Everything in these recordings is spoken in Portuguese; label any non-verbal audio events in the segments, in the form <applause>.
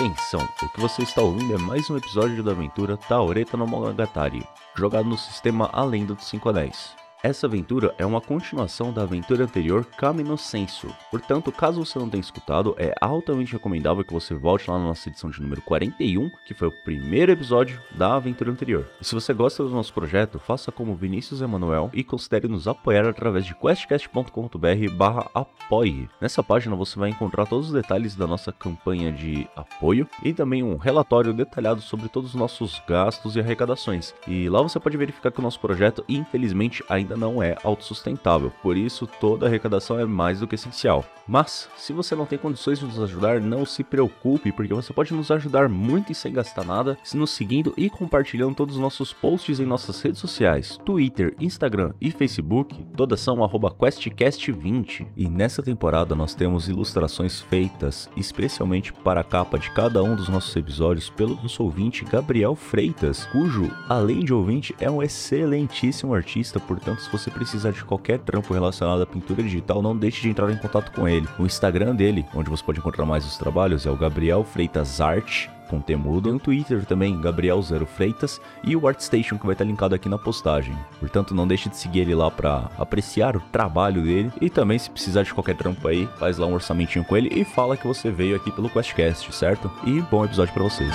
Atenção, o que você está ouvindo é mais um episódio da aventura Taureta no Monogatari, jogado no sistema Além dos Cinco Anéis. Essa aventura é uma continuação da aventura anterior Kame no Senso. Portanto, caso você não tenha escutado, é altamente recomendável que você volte lá na nossa edição de número 41, que foi o primeiro episódio da aventura anterior. E se você gosta do nosso projeto, faça como Vinícius Emanuel e considere nos apoiar através de questcast.com.br barra apoie. Nessa página você vai encontrar todos os detalhes da nossa campanha de apoio e também um relatório detalhado sobre todos os nossos gastos e arrecadações. E lá você pode verificar que o nosso projeto, infelizmente, ainda ainda não é autossustentável, por isso toda arrecadação é mais do que essencial. Mas, se você não tem condições de nos ajudar, não se preocupe, porque você pode nos ajudar muito e sem gastar nada, se nos seguindo e compartilhando todos os nossos posts em nossas redes sociais, Twitter, Instagram e Facebook, todas são QuestCast20. E nessa temporada nós temos ilustrações feitas especialmente para a capa de cada um dos nossos episódios pelo nosso ouvinte Gabriel Freitas, cujo, além de ouvinte, é um excelentíssimo artista, portanto se você precisar de qualquer trampo relacionado à pintura digital, não deixe de entrar em contato com ele. O Instagram dele, onde você pode encontrar mais os trabalhos, é o Gabriel Freitas Art com temudo, no Twitter também, Gabriel Zero Freitas, e o ArtStation que vai estar linkado aqui na postagem. Portanto, não deixe de seguir ele lá para apreciar o trabalho dele e também se precisar de qualquer trampo aí, faz lá um orçamentinho com ele e fala que você veio aqui pelo QuestCast, certo? E bom episódio para vocês.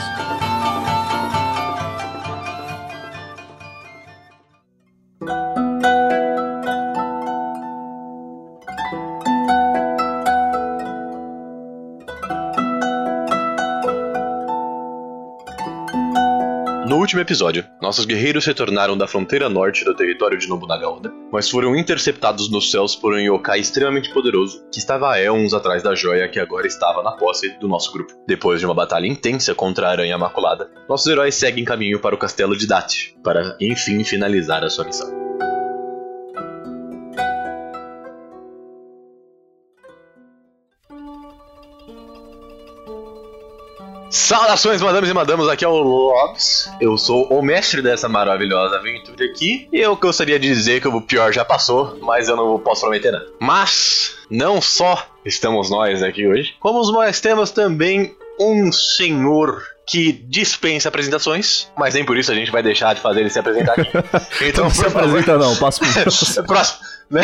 Último episódio, nossos guerreiros retornaram da fronteira norte do território de Nobunaga Oda, mas foram interceptados nos céus por um yokai extremamente poderoso que estava a éons atrás da joia que agora estava na posse do nosso grupo. Depois de uma batalha intensa contra a Aranha Maculada, nossos heróis seguem caminho para o castelo de Dati, para enfim finalizar a sua missão. Saudações, madames e madamos, aqui é o Lopes. Eu sou o mestre dessa maravilhosa aventura aqui. E eu gostaria de dizer que o pior já passou, mas eu não posso prometer nada. Mas, não só estamos nós aqui hoje, como nós temos também um senhor que dispensa apresentações, mas nem por isso a gente vai deixar de fazer ele se apresentar aqui. <laughs> Então, não se apresenta não, passo pro <laughs> próximo. Né?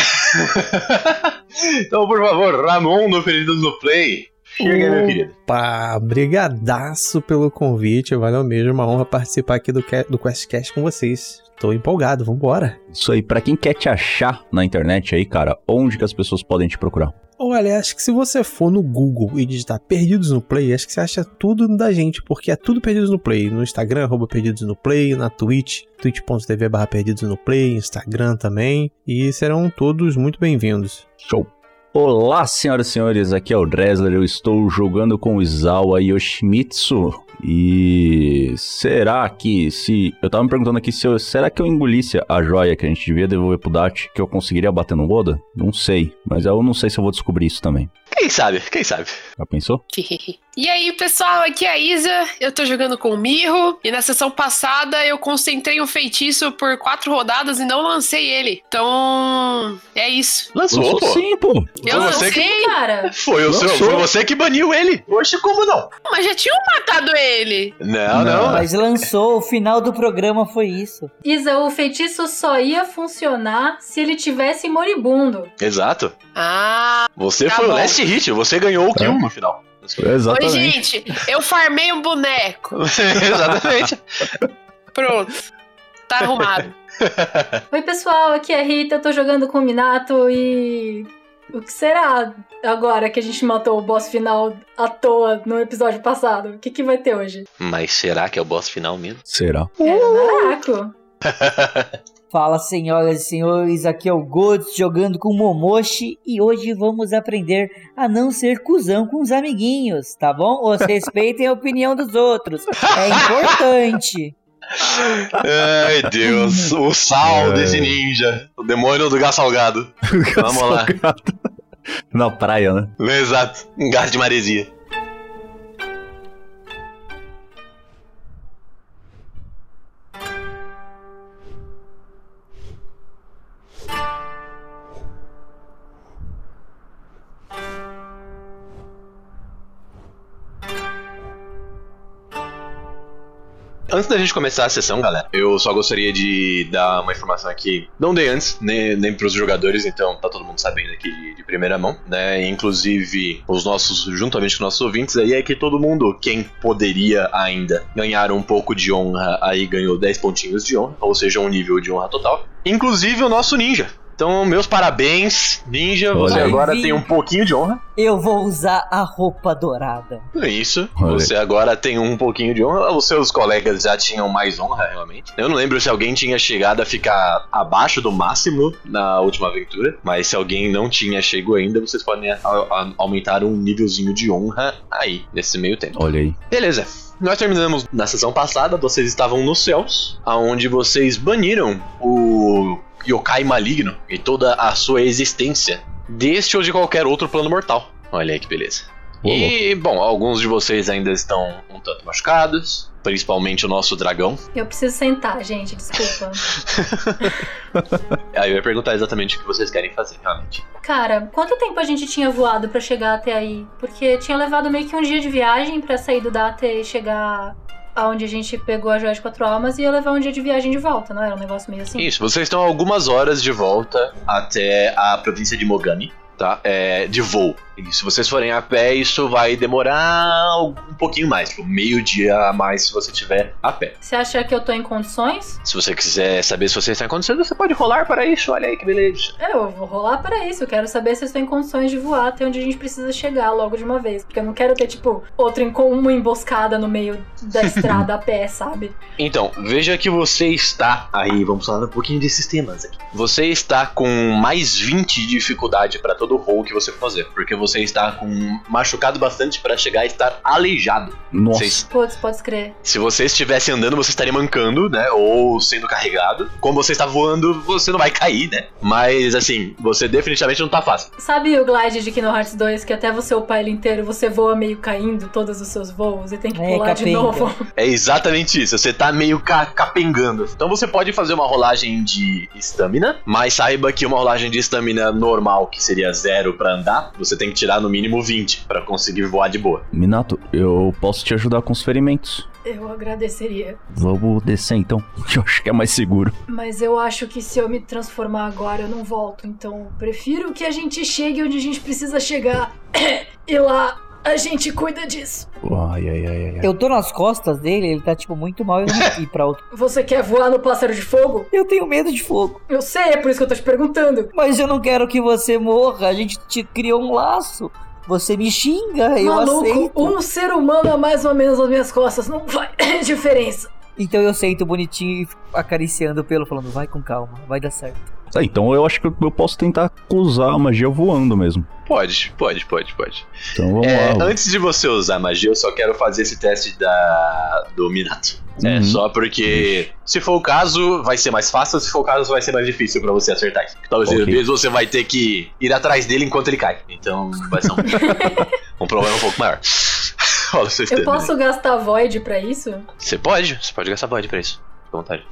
<laughs> então, por favor, Ramon do Feridos no Play. Chega, meu querido. Opa, brigadaço pelo convite, valeu mesmo, uma honra participar aqui do, do QuestCast com vocês. Tô empolgado, vambora. Isso aí, para quem quer te achar na internet aí, cara, onde que as pessoas podem te procurar? Olha, acho que se você for no Google e digitar Perdidos no Play, acho que você acha tudo da gente, porque é tudo Perdidos no Play. No Instagram, arroba Perdidos no Play, na Twitch, twitch.tv barra Perdidos no Play, Instagram também, e serão todos muito bem-vindos. Show! Olá, senhoras e senhores, aqui é o Dresler, eu estou jogando com o Izawa Yoshimitsu. E será que se. Eu tava me perguntando aqui se eu. Será que eu engolisse a joia que a gente devia devolver pro Dati que eu conseguiria bater no Oda? Não sei. Mas eu não sei se eu vou descobrir isso também. Quem sabe? Quem sabe? Já pensou? <laughs> e aí, pessoal, aqui é a Isa. Eu tô jogando com o Mirro. E na sessão passada eu concentrei um feitiço por quatro rodadas e não lancei ele. Então. É isso. Lançou, Lançou pô. sim, pô. Eu foi lancei, que... cara. Foi, o seu, foi você que baniu ele. Oxe, como não? Mas já tinham matado ele. Não, não. não. Mas lançou, o final do programa foi isso. Isa, o feitiço só ia funcionar se ele tivesse moribundo. Exato. Ah. Você tá foi bom. o last hit, você ganhou o kill é. no final. Exatamente. Oi, gente, eu farmei um boneco. <laughs> Exatamente. Pronto. Tá arrumado. <laughs> Oi, pessoal, aqui é a Rita, eu tô jogando com o Minato e. O que será agora que a gente matou o boss final à toa no episódio passado? O que, que vai ter hoje? Mas será que é o boss final mesmo? Será? É, Naraku. <laughs> Fala senhoras e senhores, aqui é o Gods jogando com o Momoshi e hoje vamos aprender a não ser cuzão com os amiguinhos, tá bom? Ou <laughs> respeitem a opinião dos outros, é importante. Ai Deus, o sal desse ninja, o demônio do gás salgado. <laughs> Vamos lá. Na praia, né? Exato, um gás de maresia. Antes da gente começar a sessão, galera, eu só gostaria de dar uma informação aqui. Não dei antes, nem, nem pros jogadores, então tá todo mundo sabendo aqui de, de primeira mão, né? Inclusive os nossos, juntamente com nossos ouvintes, aí é que todo mundo, quem poderia ainda ganhar um pouco de honra, aí ganhou 10 pontinhos de honra, ou seja, um nível de honra total. Inclusive o nosso ninja. Então, meus parabéns, Ninja. Você Olha aí. agora tem um pouquinho de honra. Eu vou usar a roupa dourada. É Isso. Olha Você agora tem um pouquinho de honra. Os seus colegas já tinham mais honra, realmente. Eu não lembro se alguém tinha chegado a ficar abaixo do máximo na última aventura. Mas se alguém não tinha chego ainda, vocês podem a- a- aumentar um nívelzinho de honra aí, nesse meio tempo. Olha aí. Beleza. Nós terminamos na sessão passada, vocês estavam nos céus, aonde vocês baniram o yokai maligno e toda a sua existência deste ou de qualquer outro plano mortal. Olha aí que beleza. E, bom, alguns de vocês ainda estão um tanto machucados, principalmente o nosso dragão. Eu preciso sentar, gente, desculpa. <laughs> Aí eu ia perguntar exatamente o que vocês querem fazer, realmente. Cara, quanto tempo a gente tinha voado pra chegar até aí? Porque tinha levado meio que um dia de viagem pra sair do Data e chegar aonde a gente pegou a joia de quatro almas e ia levar um dia de viagem de volta, não era um negócio meio assim? Isso, vocês estão algumas horas de volta até a província de Mogami, tá? É, de voo. E se vocês forem a pé, isso vai demorar um pouquinho mais, tipo, meio dia a mais se você tiver a pé. Você acha que eu tô em condições? Se você quiser saber se você está em condições, você pode rolar para isso, olha aí que beleza. Eu vou rolar para isso. Eu quero saber se eu estou em condições de voar até onde a gente precisa chegar logo de uma vez. Porque eu não quero ter, tipo, outra uma emboscada no meio da <laughs> estrada a pé, sabe? Então, veja que você está aí, vamos falar um pouquinho de sistemas aqui. Você está com mais 20 de dificuldade para todo roll que você for fazer, porque você está com machucado bastante para chegar a estar aleijado. Nossa. Vocês- Putz, pode crer. Se você estivesse andando, você estaria mancando, né? Ou sendo carregado. Como você está voando, você não vai cair, né? Mas assim, você definitivamente não tá fácil. Sabe o glide de Kingdom Hearts 2, que até você upar ele inteiro, você voa meio caindo todos os seus voos e tem que É, pular de capenga. novo? <laughs> É exatamente isso, você tá meio ca capengando. Então você pode fazer uma rolagem de estamina, mas saiba que uma rolagem de estamina normal, que seria zero pra andar, você tem que tirar no mínimo 20 pra conseguir voar de boa. Minato, eu posso te ajudar com os ferimentos. Eu agradeceria. Vamos descer então, que <laughs> eu acho que é mais seguro. Mas eu acho que se eu me transformar agora, eu não volto. Então, prefiro que a gente chegue onde a gente precisa chegar. <coughs> e lá a gente cuida disso. Ai, ai, ai, ai. Eu tô nas costas dele, ele tá, tipo, muito mal. Eu não quero ir pra outro. <laughs> Você quer voar no pássaro de fogo? Eu tenho medo de fogo. Eu sei, é por isso que eu tô te perguntando. Mas eu não quero que você morra. A gente te criou um laço. Você me xinga, eu Maluco, aceito. um ser humano a mais ou menos nas minhas costas não faz <laughs> diferença. Então eu aceito bonitinho e acariciando o pelo, falando, vai com calma, vai dar certo. Tá, então eu acho que eu posso tentar usar a magia voando mesmo. Pode, pode, pode, pode. Então vamos É, lá. antes de você usar magia, eu só quero fazer esse teste da do Minato. É, Uhum. só porque, se for o caso, vai ser mais fácil, se for o caso, vai ser mais difícil pra você acertar. Talvez Ok. às vezes você vai ter que ir atrás dele enquanto ele cai. Então vai ser um, <laughs> um problema um pouco maior. <laughs> Olha Eu posso gastar Void pra isso? Você pode, você pode gastar void pra isso. Fica à vontade.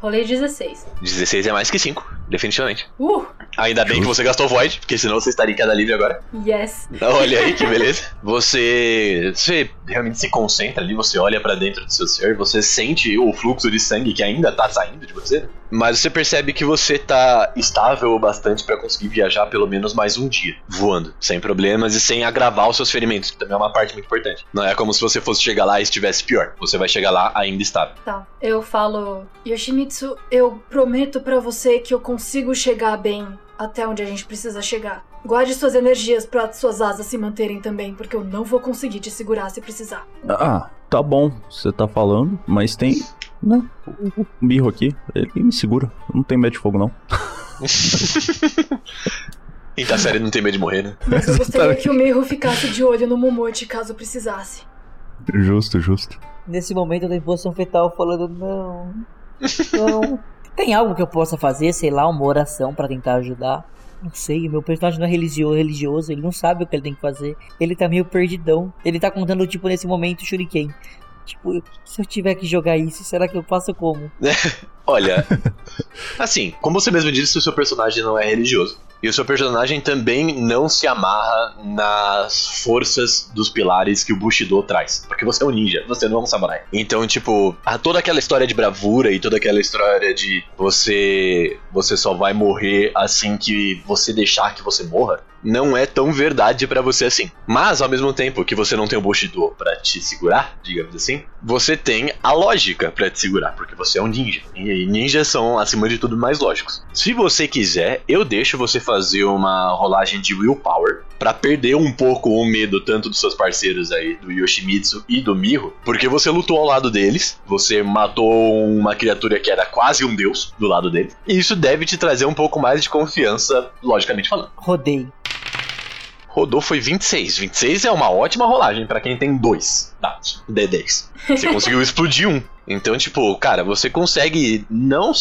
Rolei 16. 16 é mais que 5, definitivamente. Uh, Ainda bem que você gastou void, porque senão você estaria em queda livre agora. yes. Olha aí que <laughs> beleza. Você, você realmente se concentra ali, você olha pra dentro do seu ser, você sente o fluxo de sangue que ainda tá saindo de você? Mas você percebe que você tá estável o bastante pra conseguir viajar pelo menos mais um dia, voando, sem problemas e sem agravar os seus ferimentos, que também é uma parte muito importante. Não é como se você fosse chegar lá e estivesse pior. Você vai chegar lá ainda estável. Tá. Eu falo, Yoshimitsu, eu prometo pra você que eu consigo chegar bem até onde a gente precisa chegar. Guarde suas energias pra suas asas se manterem também, porque eu não vou conseguir te segurar se precisar. Ah, tá bom, você tá falando, mas tem. Né? O o Mirro aqui, ele me segura. Não tenho medo de fogo, não. <laughs> Quinta série não tem medo de morrer, né? Mas eu gostaria que o Mirro ficasse de olho no Momote caso precisasse. Justo, justo. Nesse momento eu tô em posição fetal falando, não. Não. Tem algo que eu possa fazer, sei lá, uma oração pra tentar ajudar? Não sei, meu personagem não é religio- religioso, ele não sabe o que ele tem que fazer. Ele tá meio perdidão. Ele tá contando, tipo, nesse momento, Shuriken. Tipo, se eu tiver que jogar isso, será que eu faço como? <laughs> Olha, assim, como você mesmo disse, o seu personagem não é religioso. E o seu personagem também não se amarra nas forças dos pilares que o Bushido traz. Porque você é um ninja, você não é um samurai. Então, tipo, toda aquela história de bravura e toda aquela história de você você só vai morrer assim que você deixar que você morra, não é tão verdade pra você assim. Mas ao mesmo tempo que você não tem o Bushido pra te segurar, digamos assim, você tem a lógica pra te segurar, porque você é um ninja. E ninjas são acima de tudo mais lógicos. Se você quiser, eu deixo você fazer uma rolagem de willpower pra perder um pouco o medo tanto dos seus parceiros aí, do Yoshimitsu e do Miho, porque você lutou ao lado deles, você matou uma criatura que era quase um deus do lado deles, e isso deve te trazer um pouco mais de confiança, logicamente falando. Rodei. Rodou foi 26. 26 é uma ótima rolagem pra quem tem dois dados, D10. Você <laughs> conseguiu explodir um. Então, tipo, cara, você consegue não.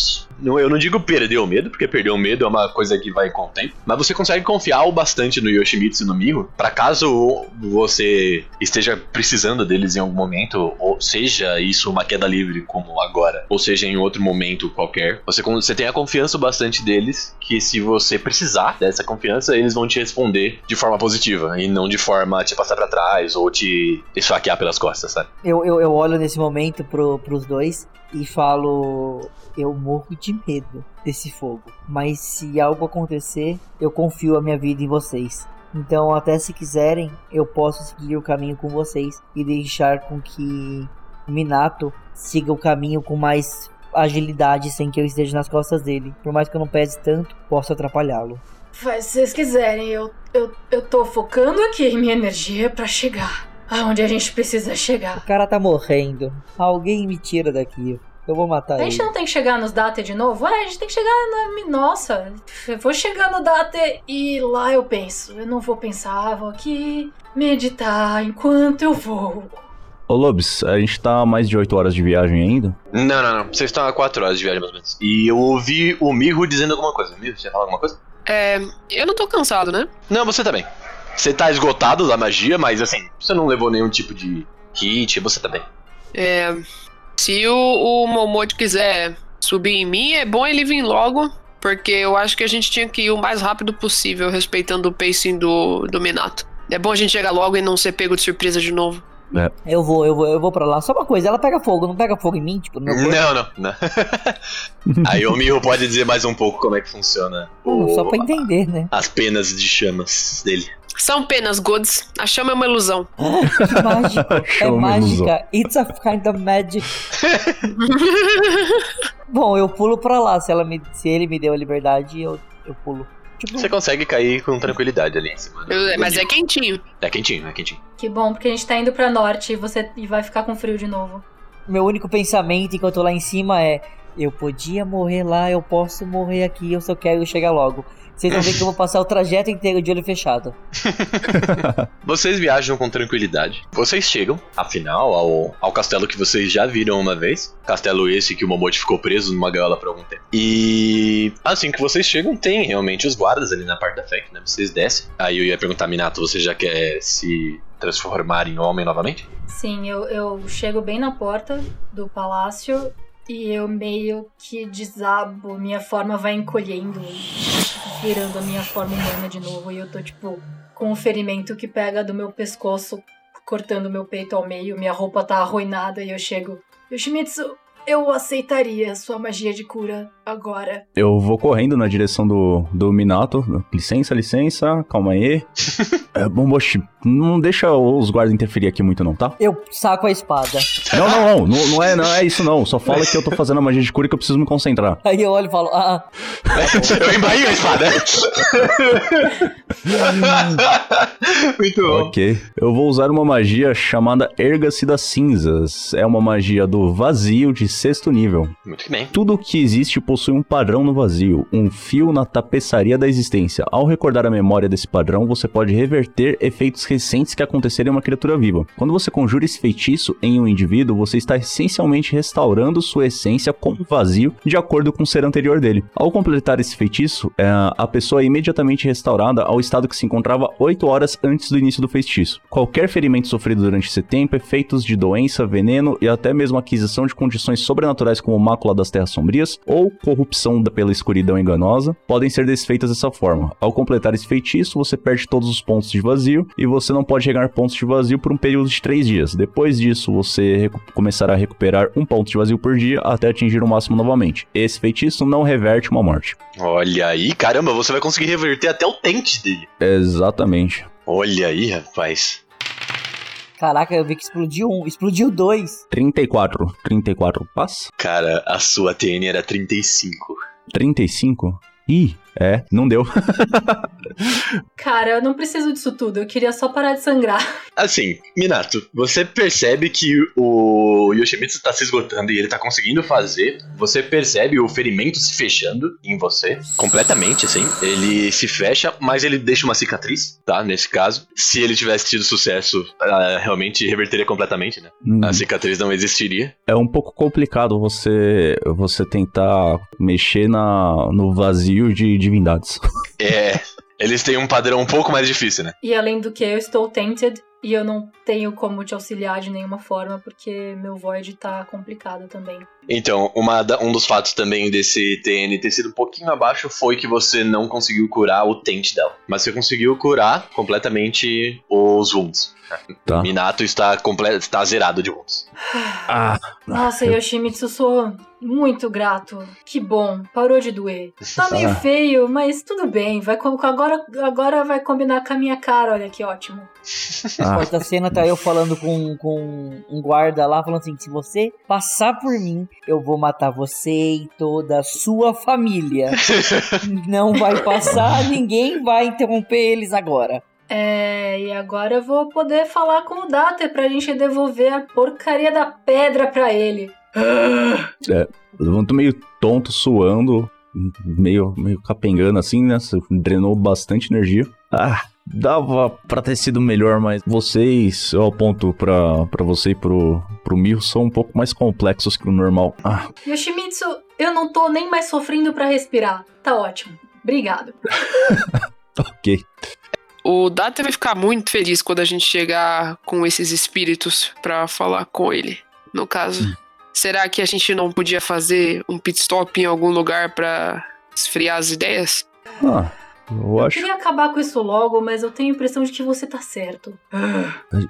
Eu não digo perder o medo, porque perder o medo é uma coisa que vai com o tempo. Mas você consegue confiar o bastante no Yoshimitsu no Miho, pra caso você esteja precisando deles em algum momento, ou seja isso uma queda livre como agora, ou seja em outro momento qualquer, você, você tem a confiança bastante deles que se você precisar dessa confiança, eles vão te responder de forma positiva e não de forma te passar pra trás ou te esfaquear pelas costas, sabe? Eu, eu, eu olho nesse momento pro, pros dois e falo: Eu morro de medo desse fogo. Mas se algo acontecer, eu confio a minha vida em vocês. Então, até se quiserem, eu posso seguir o caminho com vocês e deixar com que Minato siga o caminho com mais agilidade sem que eu esteja nas costas dele. Por mais que eu não pese tanto, posso atrapalhá-lo. Faz se vocês quiserem, eu, eu, eu tô focando aqui minha energia pra chegar aonde a gente precisa O chegar. cara tá morrendo. Alguém me tira daqui. Eu vou matar A gente ele. não tem que chegar nos Date de novo? É, a gente tem que chegar na. Nossa, eu vou chegar no Date e lá eu penso. Eu não vou pensar, vou aqui meditar enquanto eu vou. Ô Lobs, a gente tá a mais de 8 horas de viagem ainda? Não, não, não. Vocês estão a 4 horas de viagem mais ou menos. E eu ouvi o Miho dizendo alguma coisa. Miho, você ia falar alguma coisa? É, eu não tô cansado, né? Não, você tá bem. Você tá esgotado da magia, mas assim, você não levou nenhum tipo de hit, você tá bem. É, se o, o Momote quiser subir em mim, é bom ele vir logo, porque eu acho que a gente tinha que ir o mais rápido possível, respeitando o pacing do, do Minato. É bom a gente chegar logo e não ser pego de surpresa de novo. Eu vou, eu vou, eu vou pra lá. Só uma coisa, ela pega fogo, não pega fogo em mim, tipo, no meu corpo. Não, não, não. <laughs> Aí o Miho pode dizer mais um pouco como é que funciona Não, o- só pra entender, né? as penas de chamas dele. São penas, Goods. A chama é uma ilusão. É <laughs> Chama uma ilusão. mágica. It's a kind of magic. <laughs> Bom, eu pulo pra lá. Se, ela me, se ele me deu a liberdade, eu, eu pulo. Tipo, Você consegue cair com tranquilidade ali em cima. do- Eu- mas é quentinho. É quentinho, é quentinho. Que bom, porque a gente tá indo pra norte e você e vai ficar com frio de novo. meu único pensamento enquanto eu tô lá em cima é: eu podia morrer lá, eu posso morrer aqui, eu só quero chegar logo. Vocês vão ver que eu <laughs> vou passar o trajeto inteiro de olho fechado. <laughs> Vocês viajam com tranquilidade. Vocês chegam, afinal, ao, ao castelo que vocês já viram uma vez. Castelo esse que o Momote ficou preso numa gaiola por algum tempo. E assim que vocês chegam, tem realmente os guardas ali na parte da FEC, né? Vocês descem. Aí eu ia perguntar, Minato, você já quer se transformar em homem novamente? Sim, eu, eu chego bem na porta do palácio e eu meio que desabo, minha forma vai encolhendo, virando a minha forma humana de novo. E eu tô, tipo, com um ferimento que pega do meu pescoço, cortando meu peito ao meio, minha roupa tá arruinada e eu chego. Yoshimitsu, eu aceitaria sua magia de cura agora. Eu vou correndo na direção do, do Minato. Licença, licença, calma aí. <laughs> é, Bomboshi, não deixa os guardas interferir aqui muito não, tá? Eu saco a espada. <laughs> Não, não, não, não, não é, não é isso não. Só fala que eu tô fazendo a magia de cura e que eu preciso me concentrar. Aí eu olho e falo: Ah, <laughs> eu embainho a espada. Muito bom. Ok. Eu vou usar uma magia chamada Erga-se das Cinzas. É uma magia do vazio de sexto nível. Muito bem. Tudo que existe possui um padrão no vazio, um fio na tapeçaria da existência. Ao recordar a memória desse padrão, você pode reverter efeitos recentes que aconteceram em uma criatura viva. Quando você conjura esse feitiço em um indivíduo, você está essencialmente restaurando sua essência como vazio de acordo com o ser anterior dele. Ao completar esse feitiço, é, a pessoa é imediatamente restaurada ao estado que se encontrava 8 horas antes do início do feitiço. Qualquer ferimento sofrido durante esse tempo, efeitos de doença, veneno e até mesmo aquisição de condições sobrenaturais como mácula das terras sombrias ou corrupção pela escuridão enganosa podem ser desfeitas dessa forma. Ao completar esse feitiço, você perde todos os pontos de vazio e você não pode regar pontos de vazio por um período de 3 dias. Depois disso, você começará a recuperar um ponto de vazio por dia até atingir o máximo novamente. Esse feitiço não reverte uma morte. Olha aí, caramba, você vai conseguir reverter até o tente dele. Exatamente. Olha aí, rapaz. Caraca, eu vi que explodiu um, explodiu dois. 34. 34 passa? Cara, a sua TN era 35. 35? Ih, é, não deu. Cara, eu não preciso disso tudo. Eu queria só parar de sangrar. Assim, Minato, você percebe que o Yoshimitsu tá se esgotando e ele tá conseguindo fazer. Você percebe o ferimento se fechando em você, completamente, assim. Ele se fecha, mas ele deixa uma cicatriz, tá? Nesse caso. Se ele tivesse tido sucesso, realmente reverteria completamente, né? Hum, A cicatriz não existiria. É um pouco complicado você você tentar mexer na, no vazio de divindades. É. Eles têm um padrão um pouco mais difícil, né? E além do que, eu estou tainted e eu não tenho como te auxiliar de nenhuma forma porque meu void tá complicado também. Então, uma da- um dos fatos também desse TN ter sido um pouquinho abaixo foi que você não conseguiu curar o tente dela. Mas você conseguiu curar completamente os wounds. Tá. Minato está, está zerado de wounds. Ah, Nossa, Yoshimitsu, sou muito grato. Que bom, parou de doer. Tá <laughs> meio Ah. feio, mas tudo bem. Vai com- agora, agora vai combinar com a minha cara, olha que ótimo. ah, Quarta cena tá eu falando com, com um guarda lá, falando assim: se você passar por mim, eu vou matar você e toda a sua família. <laughs> Não vai passar, ninguém vai interromper eles agora. É, e agora eu vou poder falar com o Data pra gente devolver a porcaria da pedra pra ele. <gasps> levanto meio tonto, suando, meio, meio capengando assim, né? Drenou bastante energia. Ah, dava pra ter sido melhor, mas vocês, eu aponto pra, pra você e pro, pro Mil, são um pouco mais complexos que o normal. Ah, Yoshimitsu, eu não tô nem mais sofrendo pra respirar. Tá ótimo. Obrigado. <laughs> ok. O Data vai ficar muito feliz quando a gente chegar com esses espíritos pra falar com ele. No caso, será que a gente não podia fazer um pit stop em algum lugar pra esfriar as ideias? Ah, eu Eu acho. queria acabar com isso logo, mas eu tenho a impressão de que você tá certo.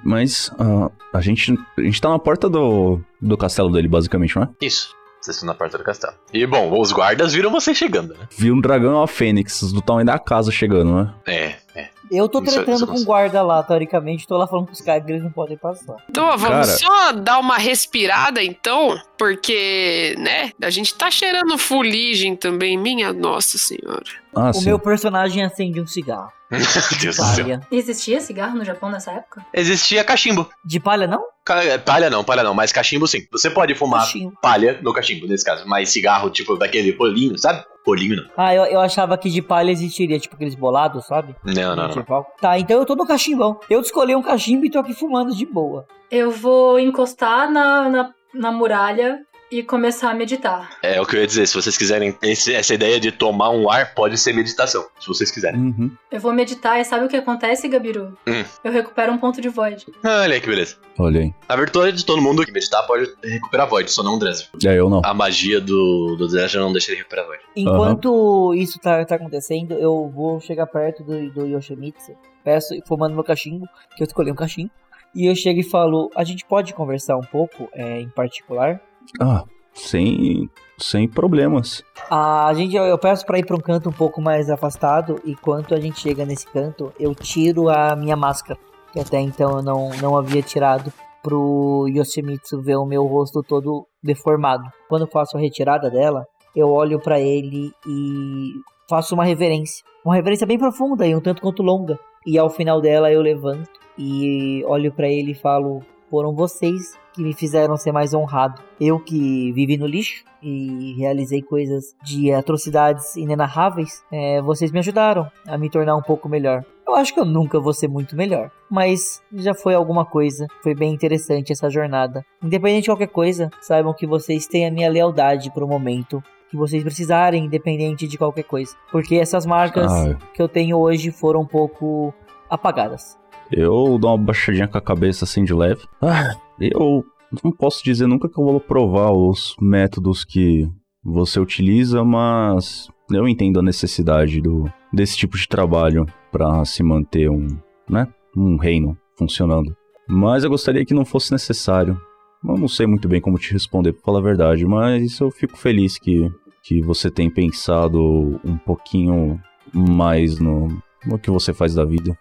Mas ah, a, gente, a gente tá na porta do, do castelo dele, basicamente, não é? Isso. Vocês estão na porta do castelo. E bom, os guardas viram você chegando, né? Vi um dragão e uma fênix do tamanho da casa chegando, né? É, é. Eu tô Isso- tratando isso com não- o guarda lá, teoricamente, tô lá falando com os caras que eles não podem passar. Então, vamos Cara. só dar uma respirada então, porque, né, a gente tá cheirando fuligem também, minha nossa senhora. Ah, o sim. meu personagem acende um cigarro. <laughs> Meu Deus do céu. Palha. Existia cigarro no Japão nessa época? Existia cachimbo. De palha, não? Ca- Palha não, palha não, mas cachimbo sim. Você pode fumar Cachimbo. palha no cachimbo, nesse caso. Mas cigarro, tipo, daquele rolinho, sabe? Rolinho não. Ah, eu, eu achava que de palha existiria, tipo aqueles bolados, sabe? Não, não, não. Tá, então eu tô no cachimbão. Eu escolhi um cachimbo e tô aqui fumando de boa. Eu vou encostar na, na, na muralha e começar a meditar. É o que eu ia dizer, se vocês quiserem, esse- essa ideia de tomar um ar pode ser meditação, se vocês quiserem. Uhum. Eu vou meditar e sabe o que acontece, Gabiru? Hum. Eu recupero um ponto de void. Olha aí que beleza. Olha aí. A virtude de todo mundo que meditar pode recuperar void, só não o Dresser. É, eu não. A magia do, do Dresser não deixa ele recuperar void. Enquanto isso tá, tá acontecendo, eu vou chegar perto do, do Yoshimitsu. Peço, fumando meu cachimbo, que eu escolhi um cachimbo. E eu chego e falo, a gente pode conversar um pouco, é, em particular? Ah, sem, sem problemas. A gente, eu, eu peço pra ir pra um canto um pouco mais afastado. E quando a gente chega nesse canto, eu tiro a minha máscara. Que até então eu não, não havia tirado. Pro Yoshimitsu ver o meu rosto todo deformado. Quando faço a retirada dela, eu olho pra ele e faço uma reverência. Uma reverência bem profunda e um tanto quanto longa. E ao final dela eu levanto e olho pra ele e falo: Foram vocês que me fizeram ser mais honrado. Eu que vivi no lixo e realizei coisas de atrocidades inenarráveis, é, vocês me ajudaram a me tornar um pouco melhor. Eu acho que eu nunca vou ser muito melhor, mas já foi alguma coisa. Foi bem interessante essa jornada. Independente de qualquer coisa, saibam que vocês têm a minha lealdade pro momento que vocês precisarem, independente de qualquer coisa. Porque essas marcas Ah, que eu tenho hoje foram um pouco apagadas. Eu dou uma baixadinha com a cabeça assim de leve. Ah, eu não posso dizer nunca que eu vou provar os métodos que você utiliza, mas eu entendo a necessidade do, desse tipo de trabalho para se manter um, né, um reino funcionando. Mas eu gostaria que não fosse necessário. Eu não sei muito bem como te responder, pra falar a verdade, mas eu fico feliz que, que você tem pensado um pouquinho mais no, no que você faz da vida.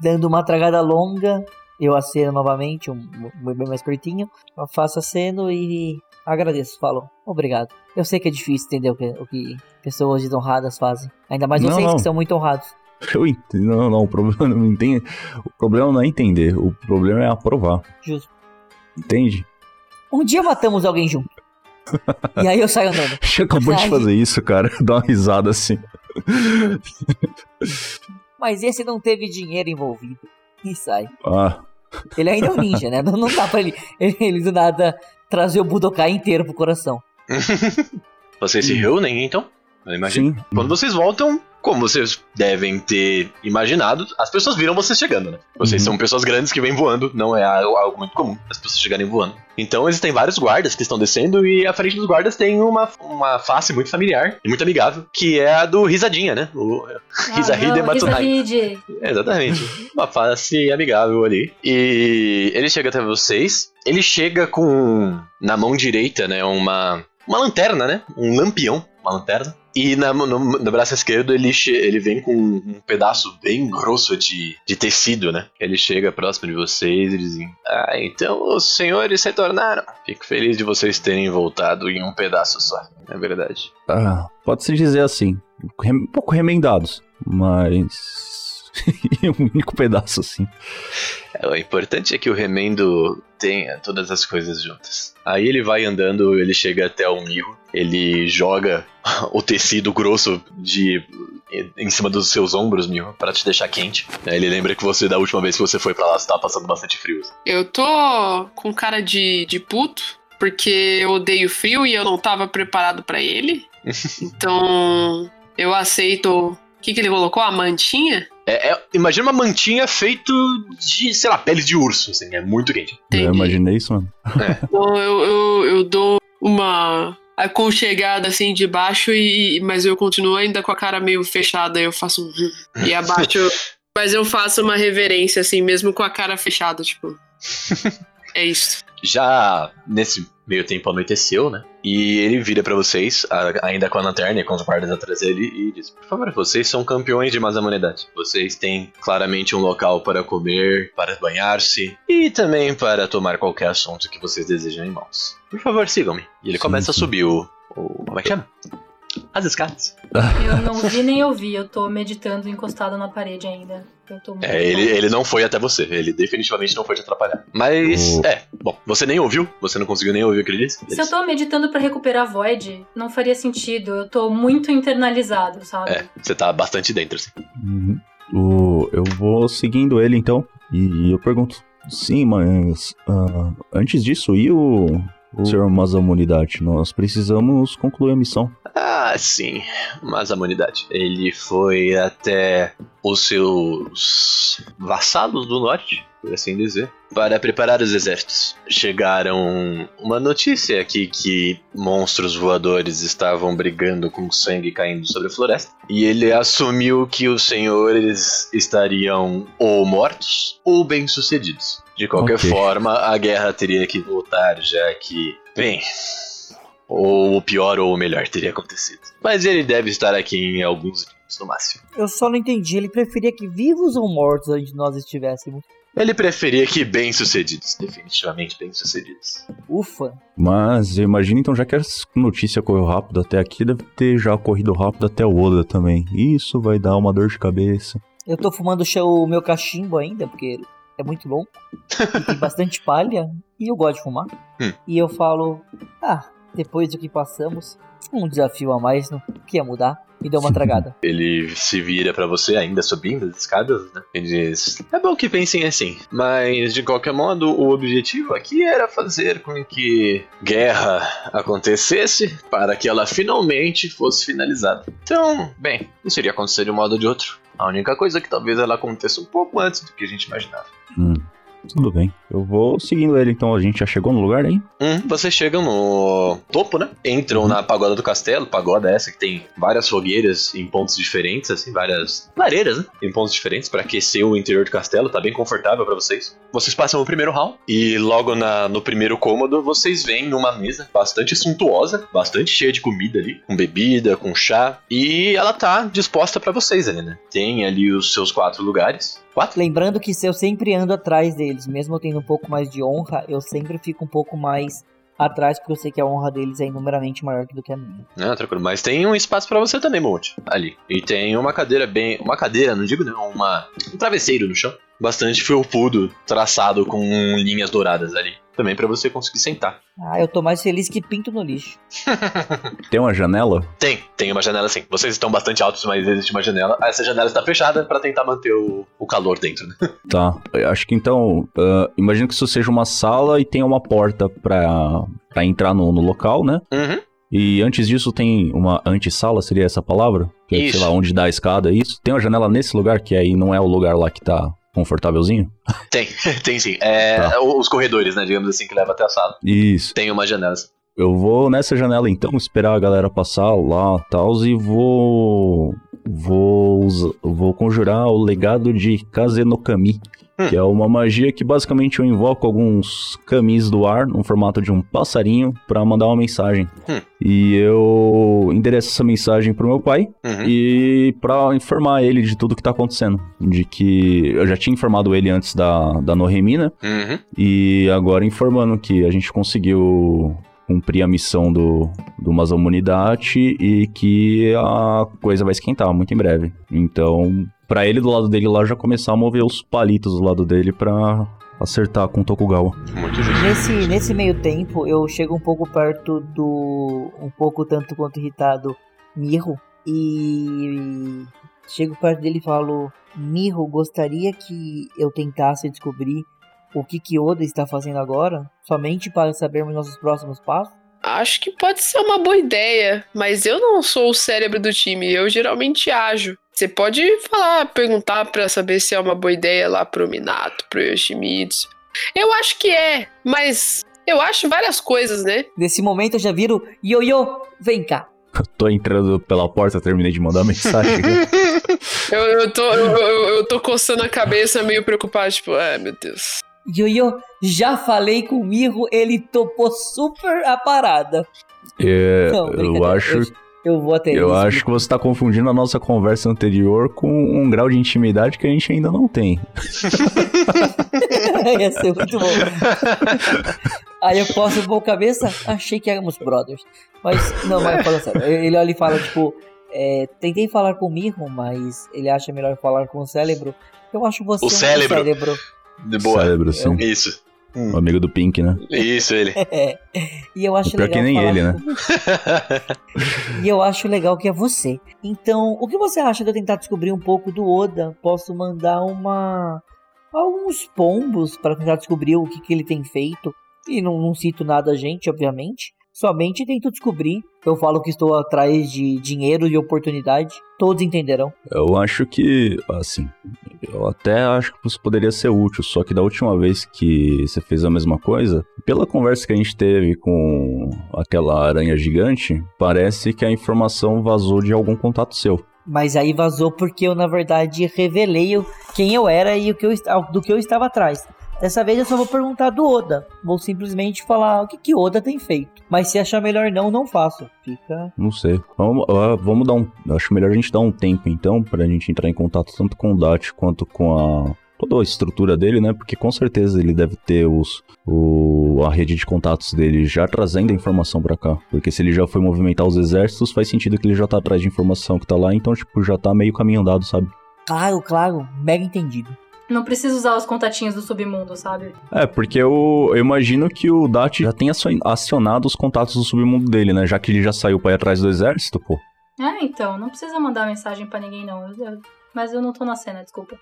Dando uma tragada longa, eu aceno novamente, um, bem mais curtinho. Eu faço aceno e agradeço, falo. Obrigado. Eu sei que é difícil entender o que, o que pessoas desonradas fazem. Ainda mais Não, vocês não. que são muito honrados. Eu entendo. Não, não, o problema <laughs> não entende. O problema não é entender, o problema é aprovar. Justo. Entende? Um dia matamos alguém junto. e aí eu saio andando. <laughs> Você acabou de fazer isso, cara. <laughs> Dá uma risada assim. Mas esse não teve dinheiro envolvido. E sai. Ah, Ele ainda é um ninja, né? Não, não dá pra ele, ele do nada trazer o Budokai inteiro pro coração. <laughs> Vocês se reúnem, então? Eu imagino. sim. Quando vocês voltam, como vocês devem ter imaginado, as pessoas viram vocês chegando, né? Vocês Uhum. são pessoas grandes que vêm voando, não é algo, muito comum as pessoas chegarem voando. Então existem vários guardas que estão descendo e à frente dos guardas tem uma, uma face muito familiar e muito amigável, que é a do Risadinha, né? O Risahide Ah, não, Matsunai. Risahide. Exatamente. Uma face amigável ali. E ele chega até vocês. Ele chega com na mão direita, né, uma uma lanterna, né? Um lampião, uma lanterna. E na, no, no braço esquerdo ele, ele vem com um pedaço bem grosso de, de tecido, né? Ele chega próximo de vocês e diz: Ah, então os senhores retornaram. Fico feliz de vocês terem voltado em um pedaço só. É verdade. Ah, Pode-se dizer assim. Um pouco remendados, mas. <laughs> um único pedaço assim. É, O importante é que o remendo tenha todas as coisas juntas. Aí ele vai andando, ele chega até o mirro, ele joga <laughs> o tecido grosso de em cima dos seus ombros, mirro, para te deixar quente. Aí ele lembra que você da última vez que você foi pra lá, você tava passando bastante frio. Eu tô com cara de, de puto, porque eu odeio frio e eu não tava preparado pra ele. <laughs> Então, eu aceito. O que, que ele colocou? A mantinha? É, é- imagina uma mantinha feito de, sei lá, pele de urso, assim, é muito quente. Eu Entendi. imaginei isso, mano. <laughs> Então, eu, eu, eu dou uma aconchegada assim de baixo, e, mas eu continuo ainda com a cara meio fechada. Eu faço E abaixo. <laughs> mas eu faço uma reverência, assim, mesmo com a cara fechada, tipo. <laughs> É isso. Já nesse meio tempo anoiteceu, né? E ele vira pra vocês, a- ainda com a lanterna e com os guardas atrás dele, e diz: Por favor, vocês são campeões de mais humanidade. Vocês têm claramente um local para comer, para banhar-se e também para tomar qualquer assunto que vocês desejam em mãos. Por favor, sigam-me. E ele Sim, começa sim. a subir o, o. Como é que chama? As escadas. Eu não vi nem ouvi, eu tô meditando encostado na parede ainda. É, ele, ele não foi até você, ele definitivamente não foi te atrapalhar. Mas, é, bom, você nem ouviu, você não conseguiu nem ouvir o que ele disse. Se eu tô meditando pra recuperar a Void, não faria sentido. Eu tô muito internalizado, sabe? É, você tá bastante dentro, assim. Uhum. O, eu vou seguindo ele então. E eu pergunto: Sim, mas. ah, antes disso, e o. O senhor Mazamunidade? Nós precisamos concluir a missão. Ah, sim, mas a humanidade. Ele foi até os seus vassalos do norte, por assim dizer, para preparar os exércitos. Chegaram uma notícia aqui que monstros voadores estavam brigando com sangue caindo sobre a floresta. E ele assumiu que os senhores estariam ou mortos ou bem-sucedidos. De qualquer Ok. forma, a guerra teria que voltar, já que, bem, ou o pior ou o melhor teria acontecido. Mas ele deve estar aqui em alguns no máximo. Eu só não entendi. Ele preferia que vivos ou mortos onde nós estivéssemos. Ele preferia que bem-sucedidos, definitivamente bem-sucedidos. Ufa. Mas eu imagino então, já que a notícia correu rápido até aqui, deve ter já corrido rápido até o Oda também. Isso vai dar uma dor de cabeça. Eu tô fumando o meu cachimbo ainda, porque é muito bom. E tem bastante palha. E eu gosto de fumar. Hum. E eu falo, ah, depois do que passamos, um desafio a mais, não que ia mudar. E deu uma tragada. Ele se vira pra você, ainda subindo as escadas, né? E diz: É bom que pensem assim, mas de qualquer modo, o objetivo aqui era fazer com que guerra acontecesse para que ela finalmente fosse finalizada. Então, bem, isso iria acontecer de um modo ou de outro. A única coisa é que talvez ela aconteça um pouco antes do que a gente imaginava. Hum. Tudo bem. Eu vou seguindo ele, então a gente já chegou no lugar aí? Hum, vocês chegam no topo, né? Entram na pagoda do castelo, pagoda essa que tem várias fogueiras em pontos diferentes, assim, várias lareiras, né? Em pontos diferentes para aquecer o interior do castelo, tá bem confortável para vocês. Vocês passam o primeiro hall e logo na, no primeiro cômodo vocês veem uma mesa bastante suntuosa, bastante cheia de comida ali, com bebida, com chá, e ela tá disposta para vocês ali, né? Tem ali os seus quatro lugares. Lembrando que se eu sempre ando atrás deles, mesmo eu tendo um pouco mais de honra, eu sempre fico um pouco mais atrás, porque eu sei que a honra deles é inumeramente maior do que a minha. Não, tranquilo. Mas tem um espaço para você também, Monte. Ali. E tem uma cadeira bem. Uma cadeira, não digo não, uma. Um travesseiro no chão. Bastante felpudo, traçado com linhas douradas ali. Também para você conseguir sentar. Ah, eu tô mais feliz que pinto no lixo. <laughs> Tem uma janela? Tem, tem uma janela sim. Vocês estão bastante altos, mas existe uma janela. Essa janela está fechada para tentar manter o, o calor dentro, né? <laughs> Tá. Eu acho que então. Uh, imagino que isso seja uma sala e tenha uma porta pra, pra entrar no, no local, né? Uhum. E antes disso tem uma antessala, seria essa palavra? Que é, Isso. sei lá, onde dá a escada, é isso? Tem uma janela nesse lugar, que aí não é o lugar lá que tá confortávelzinho? Tem, <laughs> tem sim. É, Tá. Os corredores, né? Digamos assim, que leva até a sala. Isso. Tem uma janela. Eu vou nessa janela então, esperar a galera passar lá tal, e vou. Vou, vou conjurar o legado de Kazenokami, Hum. que é uma magia que basicamente eu invoco alguns camis do ar, no formato de um passarinho, pra mandar uma mensagem. Hum. E eu endereço essa mensagem pro meu pai, Uhum. e pra informar ele de tudo que tá acontecendo. De que eu já tinha informado ele antes da, da Nohemi, né? Uhum. E agora informando que a gente conseguiu cumprir a missão do, do Mazamunidade e que a coisa vai esquentar muito em breve. Então, pra ele do lado dele lá já começar a mover os palitos do lado dele pra acertar com o Tokugawa. Muito justo. Nesse, nesse meio tempo, eu chego um pouco perto do. um pouco tanto quanto irritado Mirro. E. chego perto dele e falo: Mirro, gostaria que eu tentasse descobrir o que Kyoda está fazendo agora? Somente para sabermos nossos próximos passos? Acho que pode ser uma boa ideia, mas eu não sou o cérebro do time, eu geralmente ajo. Você pode falar, perguntar pra saber se é uma boa ideia lá pro Minato, pro Yoshimitsu. Eu acho que é, mas eu acho várias coisas, né? Nesse momento eu já viro: Ioiô, vem cá. <laughs> Tô entrando pela porta, terminei de mandar mensagem. <laughs> Eu, eu, tô, eu, eu- eu tô coçando a cabeça meio preocupado, tipo, ai meu Deus. Ioiô, já falei com o Mirro, ele topou super a parada. É, <laughs> Não, eu acho, Eu vou até eu acho que você tá confundindo a nossa conversa anterior com um grau de intimidade que a gente ainda não tem. <laughs> Ia ser muito bom. Aí eu posso pôr cabeça, achei que éramos brothers. Mas, não, mas fala sério. Ele olha e fala, tipo, é, tentei falar com o Mirro, mas ele acha melhor falar com o cérebro. Eu acho você O um cérebro. cérebro. De boa. Cérebro, sim. Isso. O amigo do Pink, né? Isso, ele. É. <laughs> E eu acho Pior legal que nem ele, né? <laughs> E eu acho legal que é você. Então, o que você acha de eu tentar descobrir um pouco do Oda? Posso mandar uma alguns pombos para tentar descobrir o que, que ele tem feito. E não, não cito nada a gente, obviamente. Somente tento descobrir. Eu falo que estou atrás de dinheiro e oportunidade. Todos entenderão. Eu acho que, assim, eu até acho que isso poderia ser útil, só que da última vez que você fez a mesma coisa, pela conversa que a gente teve com aquela aranha gigante, parece que a informação vazou de algum contato seu. Mas aí vazou porque eu, na verdade, revelei quem eu era e o que eu, do que eu estava atrás. Dessa vez eu só vou perguntar do Oda. Vou simplesmente falar o que, que Oda tem feito. Mas se achar melhor não, não faço. Fica. Não sei. Vamos, vamos dar um. Acho melhor a gente dar um tempo então, pra gente entrar em contato tanto com o Dat quanto com a. Toda a estrutura dele, né? Porque com certeza ele deve ter os, o, a rede de contatos dele já trazendo a informação pra cá. Porque se ele já foi movimentar os exércitos, faz sentido que ele já tá atrás de informação que tá lá, então, tipo, já tá meio caminho andado, sabe? Claro, claro. Mega entendido. Não precisa usar os contatinhos do submundo, sabe? É, porque eu, eu imagino que o Dat já tenha acion- acionado os contatos do submundo dele, né? Já que ele já saiu pra ir atrás do exército, pô. É, então, não precisa mandar mensagem pra ninguém, não. Eu- eu- mas eu não tô na cena, desculpa.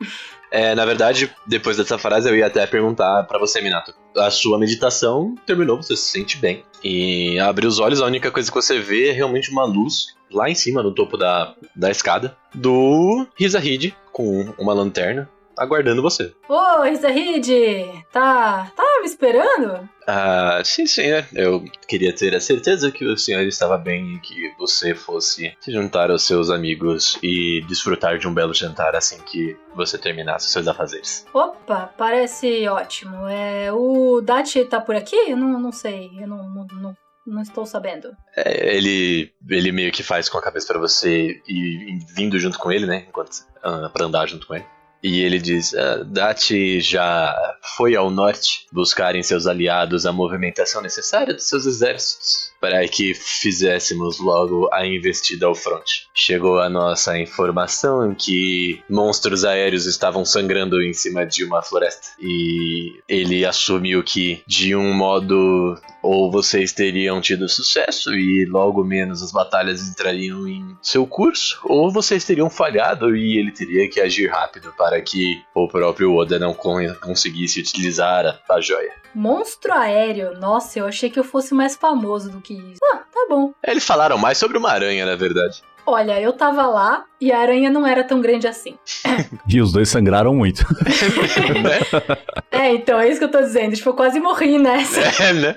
<laughs> É, na verdade, depois dessa frase eu ia até perguntar pra você, Minato. A sua meditação terminou, você se sente bem. E abre os olhos, a única coisa que você vê é realmente uma luz lá em cima, no topo da, da escada, do Rizahid com uma lanterna. Aguardando você. Ô, Rizahid, tá, tá me esperando? Ah, sim, senhor. Eu queria ter a certeza que o senhor estava bem e que você fosse se juntar aos seus amigos e desfrutar de um belo jantar assim que você terminasse os seus afazeres. Opa, parece ótimo. É, o Dati tá por aqui? Eu não, não sei, eu não, não, não, não estou sabendo. É, ele, ele meio que faz com a cabeça pra você e, e vindo junto com ele, né? Enquanto, ah, pra andar junto com ele. E ele diz: ah, Dati já foi ao norte buscar em seus aliados a movimentação necessária dos seus exércitos para que fizéssemos logo a investida ao fronte. Chegou a nossa informação que monstros aéreos estavam sangrando em cima de uma floresta e ele assumiu que de um modo ou vocês teriam tido sucesso e logo menos as batalhas entrariam em seu curso, ou vocês teriam falhado e ele teria que agir rápido para que o próprio Oda não con- conseguisse utilizar a joia. Monstro aéreo? Nossa, eu achei que eu fosse mais famoso do que isso. Ah, tá bom. Eles falaram mais sobre uma aranha, na verdade. Olha, eu tava lá e a aranha não era tão grande assim. <laughs> E os dois sangraram muito. né? <laughs> É, então, é isso que eu tô dizendo. Tipo, eu quase morri nessa. <laughs> É, né?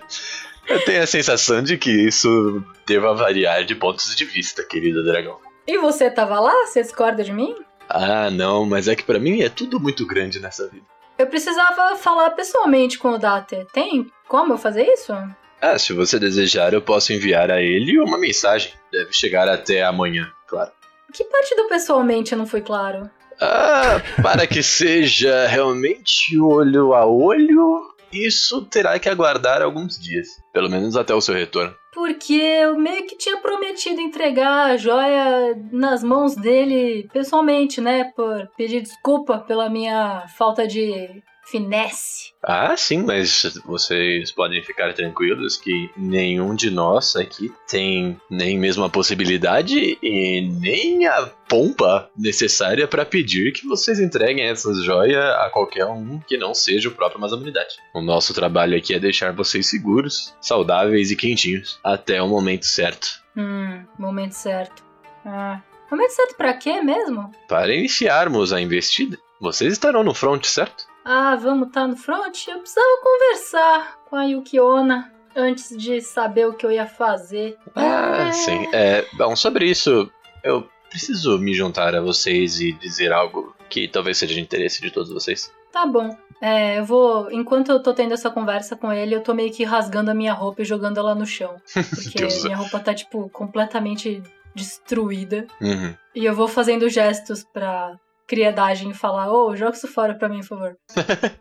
Eu tenho a sensação de que isso deva variar de pontos de vista, querido dragão. E você tava lá? Você discorda de mim? Ah, não, mas é que pra mim é tudo muito grande nessa vida. Eu precisava falar pessoalmente com o Date. Tem como eu fazer isso? Ah, se você desejar, eu posso enviar a ele uma mensagem. Deve chegar até amanhã, claro. Que parte do pessoalmente não foi claro? Ah, para que seja realmente olho a olho, isso terá que aguardar alguns dias. Pelo menos até o seu retorno. Porque eu meio que tinha prometido entregar a joia nas mãos dele pessoalmente, né? Por pedir desculpa pela minha falta de finesse. Ah, sim, mas vocês podem ficar tranquilos que nenhum de nós aqui tem nem mesmo a possibilidade e nem a pompa necessária para pedir que vocês entreguem essas joias a qualquer um que não seja o próprio Amazonidade. O nosso trabalho aqui é deixar vocês seguros, saudáveis e quentinhos até o momento certo. Hum, momento certo. Ah, momento certo pra quê mesmo? Para iniciarmos a investida, vocês estarão no front, certo? Ah, vamos estar no front? Eu precisava conversar com a Yukiona antes de saber o que eu ia fazer. Ah, É. sim. É, bom, sobre isso, eu preciso me juntar a vocês e dizer algo que talvez seja de interesse de todos vocês. Tá bom. É, eu vou. Enquanto eu tô tendo essa conversa com ele, eu tô meio que rasgando a minha roupa e jogando ela no chão. <laughs> Porque Deus. minha roupa tá, tipo, completamente destruída. Uhum. E eu vou fazendo gestos pra criadagem e falar: Ô, joga isso fora pra mim, por favor. <laughs>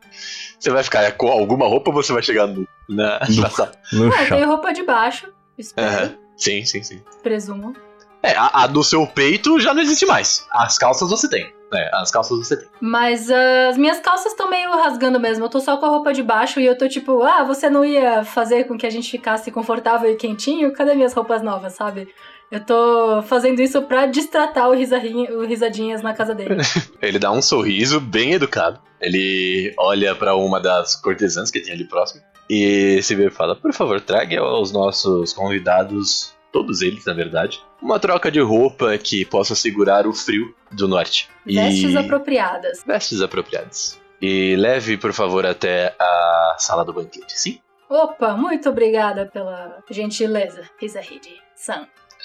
Você vai ficar com alguma roupa ou você vai chegar nu na, Nu. na? No Ah, eu chão. tenho roupa de baixo, espero, Aham. Sim, sim, sim. presumo. É, a, a do seu peito já não existe mais. As calças você tem. É, as calças você tem. Mas ah, as minhas calças estão meio rasgando mesmo. Eu tô só com a roupa de baixo e eu tô tipo, ah, você não ia fazer com que a gente ficasse confortável e quentinho? Cadê minhas roupas novas, sabe? Eu tô fazendo isso pra distratar o, o risadinhas na casa dele. <laughs> Ele dá um sorriso bem educado. Ele olha pra uma das cortesãs que tem ali próximo. E se vê e fala: Por favor, traga aos nossos convidados, todos eles na verdade, uma troca de roupa que possa segurar o frio do norte. Vestes e... apropriadas. Vestes apropriadas. E leve, por favor, até a sala do banquete, sim? Opa, muito obrigada pela gentileza, Rizahid.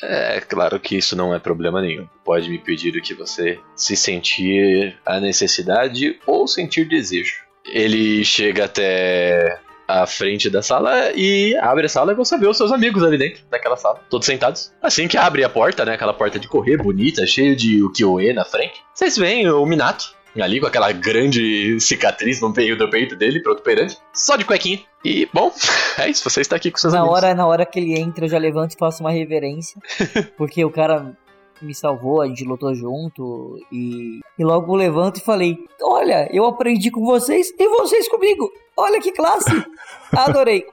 É claro que isso não é problema nenhum. Pode me pedir o que você se sentir a necessidade ou sentir desejo. Ele chega até a frente da sala e abre a sala e você vê os seus amigos ali dentro daquela sala, todos sentados. Assim que abre a porta, né, aquela porta de correr bonita, cheio de ukiyo-e na frente, vocês veem o Minato ali com aquela grande cicatriz no meio do peito dele, protuberante, só de cuequinha. E, bom, <laughs> é isso, você está aqui com seus Na amigos. hora, na hora que ele entra, eu já levanto e faço uma reverência. <laughs> porque o cara me salvou, a gente lutou junto. E, e logo eu levanto e falei: Olha, eu aprendi com vocês e vocês comigo. Olha que classe! <laughs> Adorei.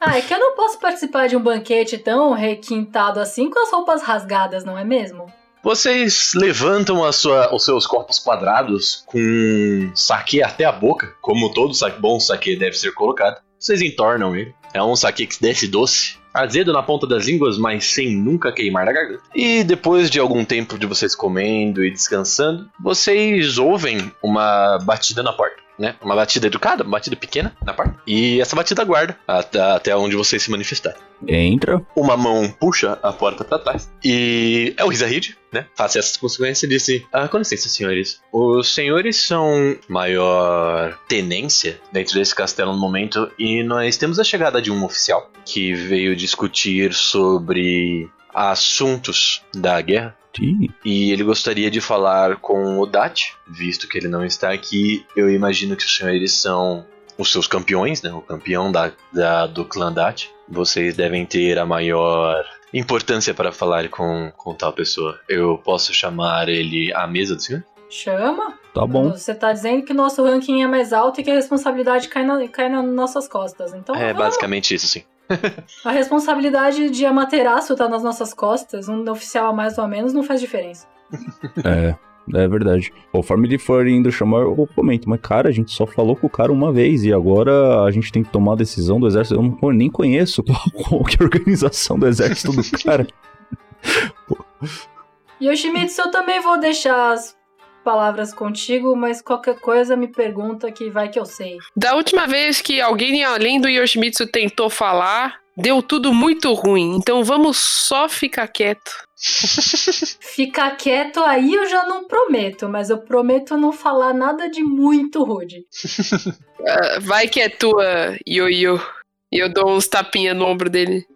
Ah, é que eu não posso participar de um banquete tão requintado assim com as roupas rasgadas, não é mesmo? Vocês levantam sua- os seus corpos quadrados com saque até a boca, como todo saque, bom saque deve ser colocado. Vocês entornam ele É um saque que desce doce, azedo na ponta das línguas, mas sem nunca queimar na garganta. E depois de algum tempo de vocês comendo e descansando, vocês ouvem uma batida na porta. Né? Uma batida educada, uma batida pequena na porta. E essa batida aguarda até, até onde vocês se manifestarem. Entra. Uma mão puxa a porta pra trás. E é o Rizahid, né? Face essas consequências e disse: ah, Com licença, senhores. Os senhores são maior tenência dentro desse castelo no momento. E nós temos a chegada de um oficial que veio discutir sobre assuntos da guerra. Ih, E ele gostaria de falar com o Dat, visto que ele não está aqui. Eu imagino que os senhores são os seus campeões, né? O campeão da, da- do clã Dat. Vocês devem ter a maior importância para falar com, com tal pessoa. Eu posso chamar ele à mesa do senhor? Chama? Tá bom. Você tá dizendo que nosso ranking é mais alto e que a responsabilidade cai, na, cai nas nossas costas. Então, é vamos. basicamente isso, sim. A responsabilidade de Amaterasu tá nas nossas costas. Um oficial a mais ou a menos não faz diferença. <laughs> É, é verdade. Conforme ele for indo chamar, eu comento. Mas, cara, a gente só falou com o cara uma vez e agora a gente tem que tomar a decisão do exército. Eu não, nem conheço qual, <laughs> qual que é a organização do exército do cara. Yoshimitsu, eu também vou deixar as palavras contigo, mas qualquer coisa me pergunta que vai que eu sei. Da última vez que alguém além do Yoshimitsu tentou falar, deu tudo muito ruim. Então vamos só ficar quieto. <laughs> Ficar quieto aí eu já não prometo, mas eu prometo não falar nada de muito rude. Ah, vai que é tua, Yoyo. E eu dou uns tapinha no ombro dele.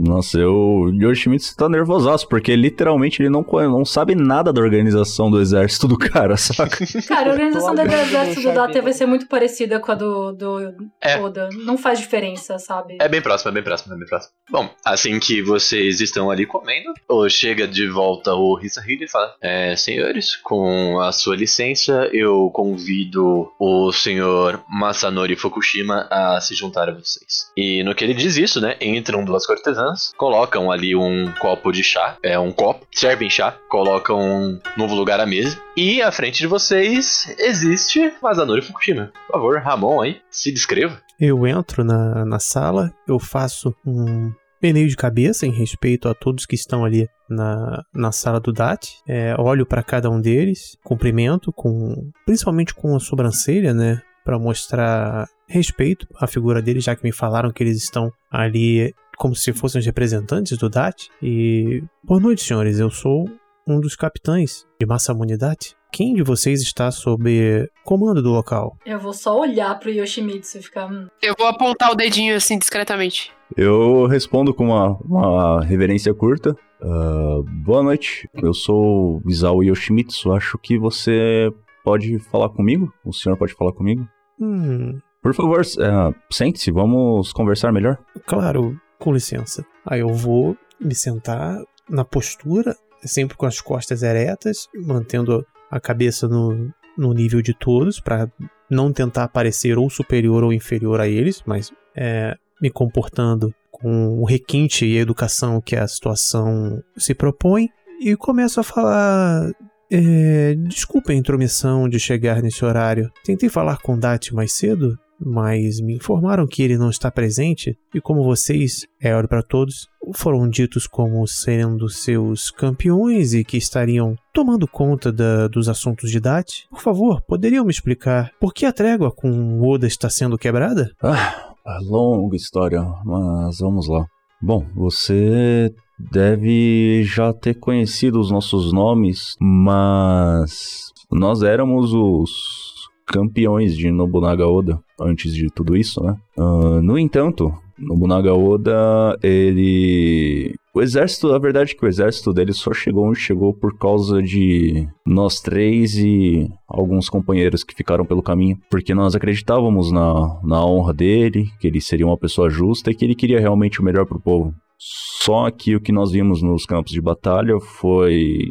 Nossa, eu, o Yoshimitsu tá nervosaço, porque literalmente ele não, não sabe nada da organização do exército do cara, <laughs> saca? Cara, a organização do exército do chat. vai ser muito parecida com a do, do É. Oda. Não faz diferença, sabe? É bem próximo, é bem próximo, é bem próximo. Bom, assim que vocês estão ali comendo, ô, chega de volta o Hisahide e fala: é, Senhores, com a sua licença, eu convido o senhor Masanori Fukushima a se juntar a vocês. E no que ele diz isso, né, entram duas cortesãs, colocam ali um copo de chá, é um copo, servem chá, colocam um novo lugar à mesa, e à frente de vocês existe Masanori Fukushima. Por favor, Ramon aí, se descreva. Eu entro na, na sala, eu faço um meneio de cabeça em respeito a todos que estão ali na, na sala do DAT. É, olho para cada um deles, cumprimento, com, principalmente com a sobrancelha, né? Para mostrar respeito à figura deles, já que me falaram que eles estão ali como se fossem os representantes do DAT. E boa noite, senhores. Eu sou um dos capitães de Massamune DAT. Quem de vocês está sob comando do local? Eu vou só olhar pro Yoshimitsu e ficar. "Hum, Eu vou apontar o dedinho assim discretamente. Eu respondo com uma, uma reverência curta. Ah, boa noite, eu sou Isao Yoshimitsu. Acho que você pode falar comigo? O senhor pode falar comigo? Hum, Por favor, ah, sente-se, vamos conversar melhor. Claro, com licença. Aí eu vou me sentar na postura, sempre com as costas eretas, mantendo a cabeça no, no nível de todos, para não tentar parecer ou superior ou inferior a eles, mas é, me comportando com o requinte e a educação que a situação se propõe. E começo a falar. É, desculpa a intromissão de chegar nesse horário. Tentei falar com Dati mais cedo, mas me informaram que ele não está presente e como vocês, é hora para todos, foram ditos como sendo seus campeões e que estariam tomando conta da- dos assuntos de Dati, por favor, poderiam me explicar por que a trégua com Oda está sendo quebrada? Ah, longa história, mas vamos lá. Bom, você deve já ter conhecido os nossos nomes, mas nós éramos os campeões de Nobunaga Oda antes de tudo isso, né? Ah, no entanto, Nobunaga Oda, ele. O exército, a verdade é que o exército dele só chegou onde chegou por causa de nós três e alguns companheiros que ficaram pelo caminho. Porque nós acreditávamos na, na honra dele, que ele seria uma pessoa justa e que ele queria realmente o melhor pro povo. Só que o que nós vimos nos campos de batalha foi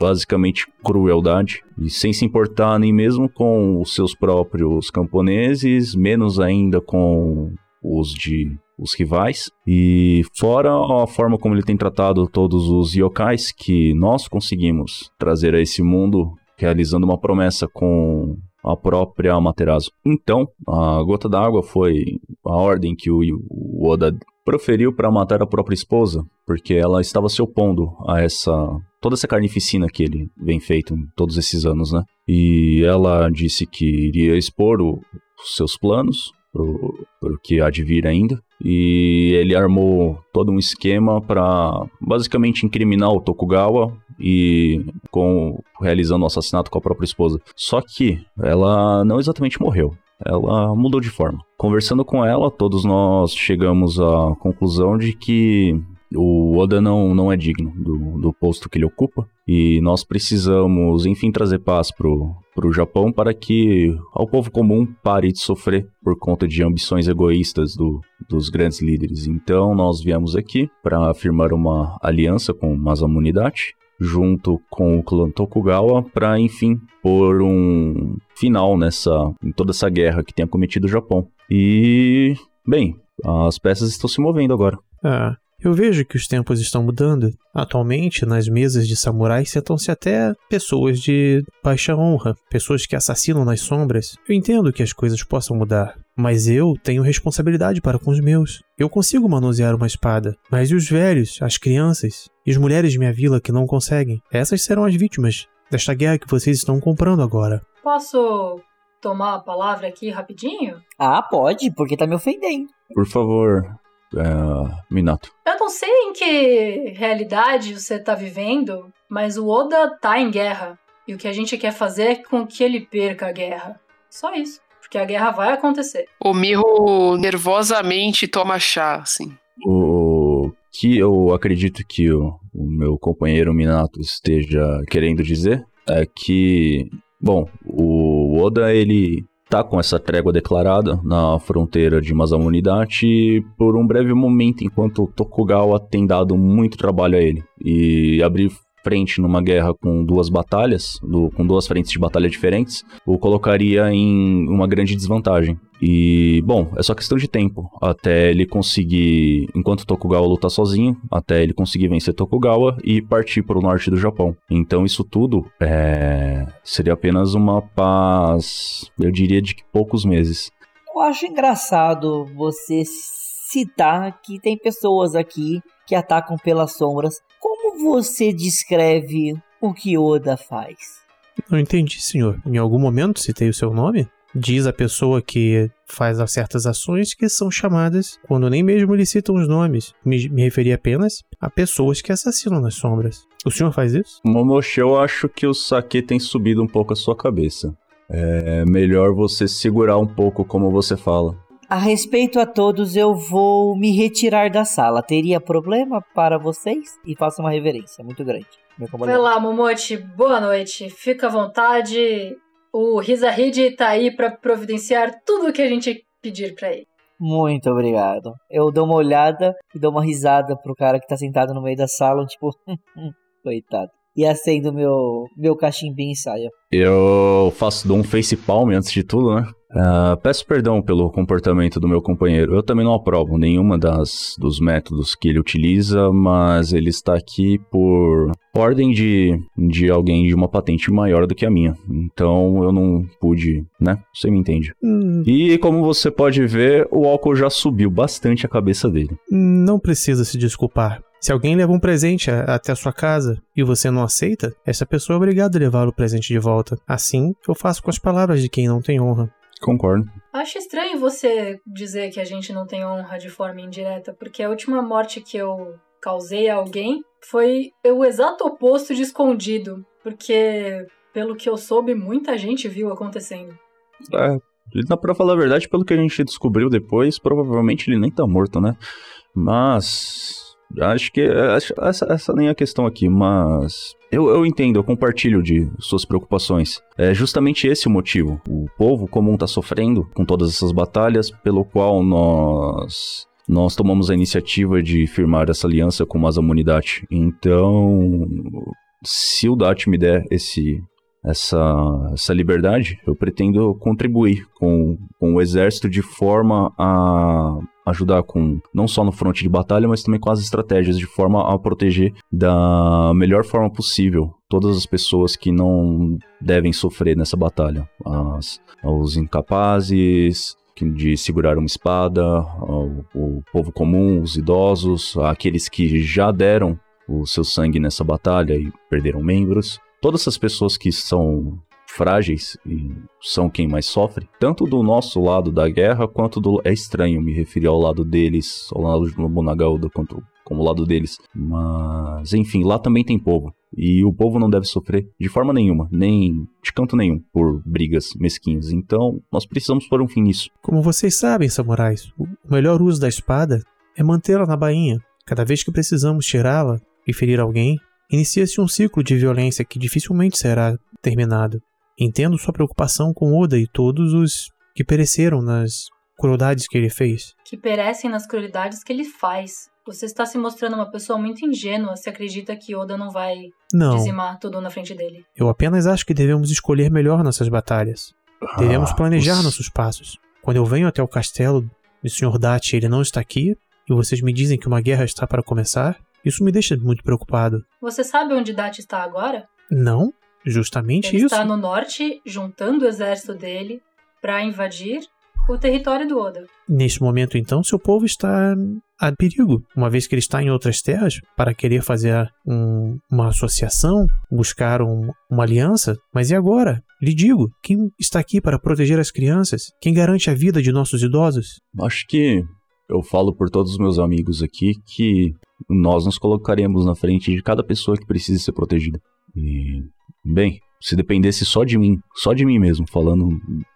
basicamente crueldade. E sem se importar nem mesmo com os seus próprios camponeses, menos ainda com os de os rivais. E fora a forma como ele tem tratado todos os yokais que nós conseguimos trazer a esse mundo realizando uma promessa com a própria Amaterasu. Então, a gota d'água foi a ordem que o, o o Oda proferiu para matar a própria esposa, porque ela estava se opondo a essa toda essa carnificina que ele vem feito todos esses anos, né? E ela disse que iria expor o, os seus planos pro, pro que há de vir ainda. E ele armou todo um esquema para basicamente incriminar o Tokugawa e com realizando o assassinato com a própria esposa. Só que ela não exatamente morreu. Ela mudou de forma. Conversando com ela, todos nós chegamos à conclusão de que o Oda não, não é digno do, do posto que ele ocupa e nós precisamos, enfim, trazer paz pro, pro Japão para que ao povo comum pare de sofrer por conta de ambições egoístas do, dos grandes líderes. Então nós viemos aqui para firmar uma aliança com Masamunidate junto com o clã Tokugawa para, enfim, pôr um final nessa em toda essa guerra que tem acometido o Japão. E, bem, as peças estão se movendo agora. Ah, eu vejo que os tempos estão mudando. Atualmente, nas mesas de samurais sentam-se até pessoas de baixa honra, pessoas que assassinam nas sombras. Eu entendo que as coisas possam mudar, mas eu tenho responsabilidade para com os meus. Eu consigo manusear uma espada, mas e os velhos, as crianças e as mulheres de minha vila que não conseguem? Essas serão as vítimas desta guerra que vocês estão comprando agora. Posso tomar a palavra aqui rapidinho? Ah, pode, porque tá me ofendendo. Por favor, é, Minato. Eu não sei em que realidade você tá vivendo, mas o Oda tá em guerra. E o que a gente quer fazer é com que ele perca a guerra. Só isso. Porque a guerra vai acontecer. O Mirro nervosamente toma chá, assim. O que eu acredito que o, o meu companheiro Minato esteja querendo dizer é que, bom, o Oda ele tá com essa trégua declarada na fronteira de Masamunidate por um breve momento, enquanto Tokugawa tem dado muito trabalho a ele. E abrir frente numa guerra com duas batalhas, do, com duas frentes de batalha diferentes, o colocaria em uma grande desvantagem. E, bom, é só questão de tempo até ele conseguir, enquanto Tokugawa lutar sozinho, até ele conseguir vencer Tokugawa e partir para o norte do Japão. Então, isso tudo é, seria apenas uma paz, eu diria, de poucos meses. Eu acho engraçado você citar que tem pessoas aqui que atacam pelas sombras. Como você descreve o que Oda faz? Não entendi, senhor. Em algum momento citei o seu nome? Diz a pessoa que faz certas ações que são chamadas quando nem mesmo lhe citam os nomes. Me, me referi apenas a pessoas que assassinam nas sombras. O senhor faz isso? Momoshi, eu acho que o saque tem subido um pouco a sua cabeça. É melhor você segurar um pouco como você fala. A respeito a todos, eu vou me retirar da sala. Teria problema para vocês? E faço uma reverência muito grande. Meu Vai lá, Momote. Boa noite. Fica à vontade. O Rizahid tá aí para providenciar tudo o que a gente pedir para ele. Muito obrigado. Eu dou uma olhada e dou uma risada pro cara que tá sentado no meio da sala, tipo, <laughs> coitado. E acendo meu, meu cachimbinho e saio. Eu faço dou um face palm antes de tudo, né? Uh, peço perdão pelo comportamento do meu companheiro. Eu também não aprovo nenhuma das dos métodos que ele utiliza, mas ele está aqui por ordem de, de alguém de uma patente maior do que a minha. Então eu não pude, né? Você me entende. Hum, E como você pode ver, o álcool já subiu bastante a cabeça dele. não precisa se desculpar. Se alguém leva um presente até a sua casa e você não aceita, essa pessoa é obrigada a levar o presente de volta. Assim, eu faço com as palavras de quem não tem honra. Concordo. Acho estranho você dizer que a gente não tem honra de forma indireta, porque a última morte que eu causei a alguém foi o exato oposto de escondido, porque pelo que eu soube, muita gente viu acontecendo. É, ele- pra falar a verdade, pelo que a gente descobriu depois, provavelmente ele nem tá morto, né? Mas. Acho que. acho- essa, essa nem é a questão aqui, mas. Eu, eu entendo, eu compartilho de suas preocupações. É justamente esse o motivo. O povo comum tá sofrendo com todas essas batalhas, pelo qual nós. Nós tomamos a iniciativa de firmar essa aliança com Masamunidate. Então. Se o Dati me der esse, essa, essa liberdade, eu pretendo contribuir com, com o exército de forma a ajudar com não só no fronte de batalha, mas também com as estratégias de forma a proteger da melhor forma possível todas as pessoas que não devem sofrer nessa batalha, as, os incapazes, de segurar uma espada, o, o povo comum, os idosos, aqueles que já deram o seu sangue nessa batalha e perderam membros. Todas essas pessoas que são frágeis e são quem mais sofre, tanto do nosso lado da guerra quanto do. É estranho me referir ao lado deles, ao lado de Nobunaga quanto como lado deles. Mas, enfim, lá também tem povo. E o povo não deve sofrer de forma nenhuma, nem de canto nenhum, por brigas mesquinhas. Então, nós precisamos pôr um fim nisso. Como vocês sabem, samurais, o melhor uso da espada é mantê-la na bainha. Cada vez que precisamos tirá-la e ferir alguém, inicia-se um ciclo de violência que dificilmente será terminado. Entendo sua preocupação com Oda e todos os que pereceram nas crueldades que ele fez. Que perecem nas crueldades que ele faz. Você está se mostrando uma pessoa muito ingênua se acredita que Oda não vai Não, dizimar tudo na frente dele. eu apenas acho que devemos escolher melhor nossas batalhas. Devemos Ah, planejar os- nossos passos. Quando eu venho até o castelo do Sr. Dati e ele não está aqui, e vocês me dizem que uma guerra está para começar, isso me deixa muito preocupado. Você sabe onde Dati está agora? Não, justamente Ele isso. está no norte, juntando o exército dele para invadir o território do Oda. Neste momento, então, seu povo está a perigo, uma vez que ele está em outras terras para querer fazer um- uma associação, buscar um- uma aliança. Mas e agora? Lhe digo, quem está aqui para proteger as crianças? Quem garante a vida de nossos idosos? Acho que eu falo por todos os meus amigos aqui que nós nos colocaremos na frente de cada pessoa que precisa ser protegida. E, bem, se dependesse só de mim, só de mim mesmo, falando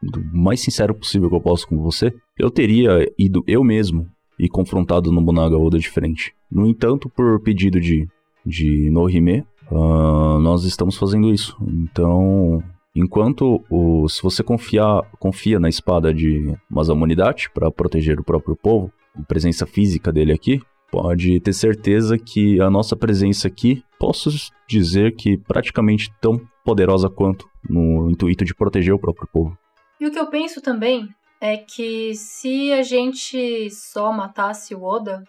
do mais sincero possível que eu posso com você, eu teria ido eu mesmo e confrontado Nobunaga Oda de frente. No entanto, por pedido de, de Nohime, ah, nós estamos fazendo isso. Então, enquanto o, se você confiar, confia na espada de Masamunidate para proteger o próprio povo, presença física dele aqui, pode ter certeza que a nossa presença aqui, posso dizer que praticamente tão poderosa quanto no intuito de proteger o próprio povo. E o que eu penso também é que se a gente só matasse o Oda,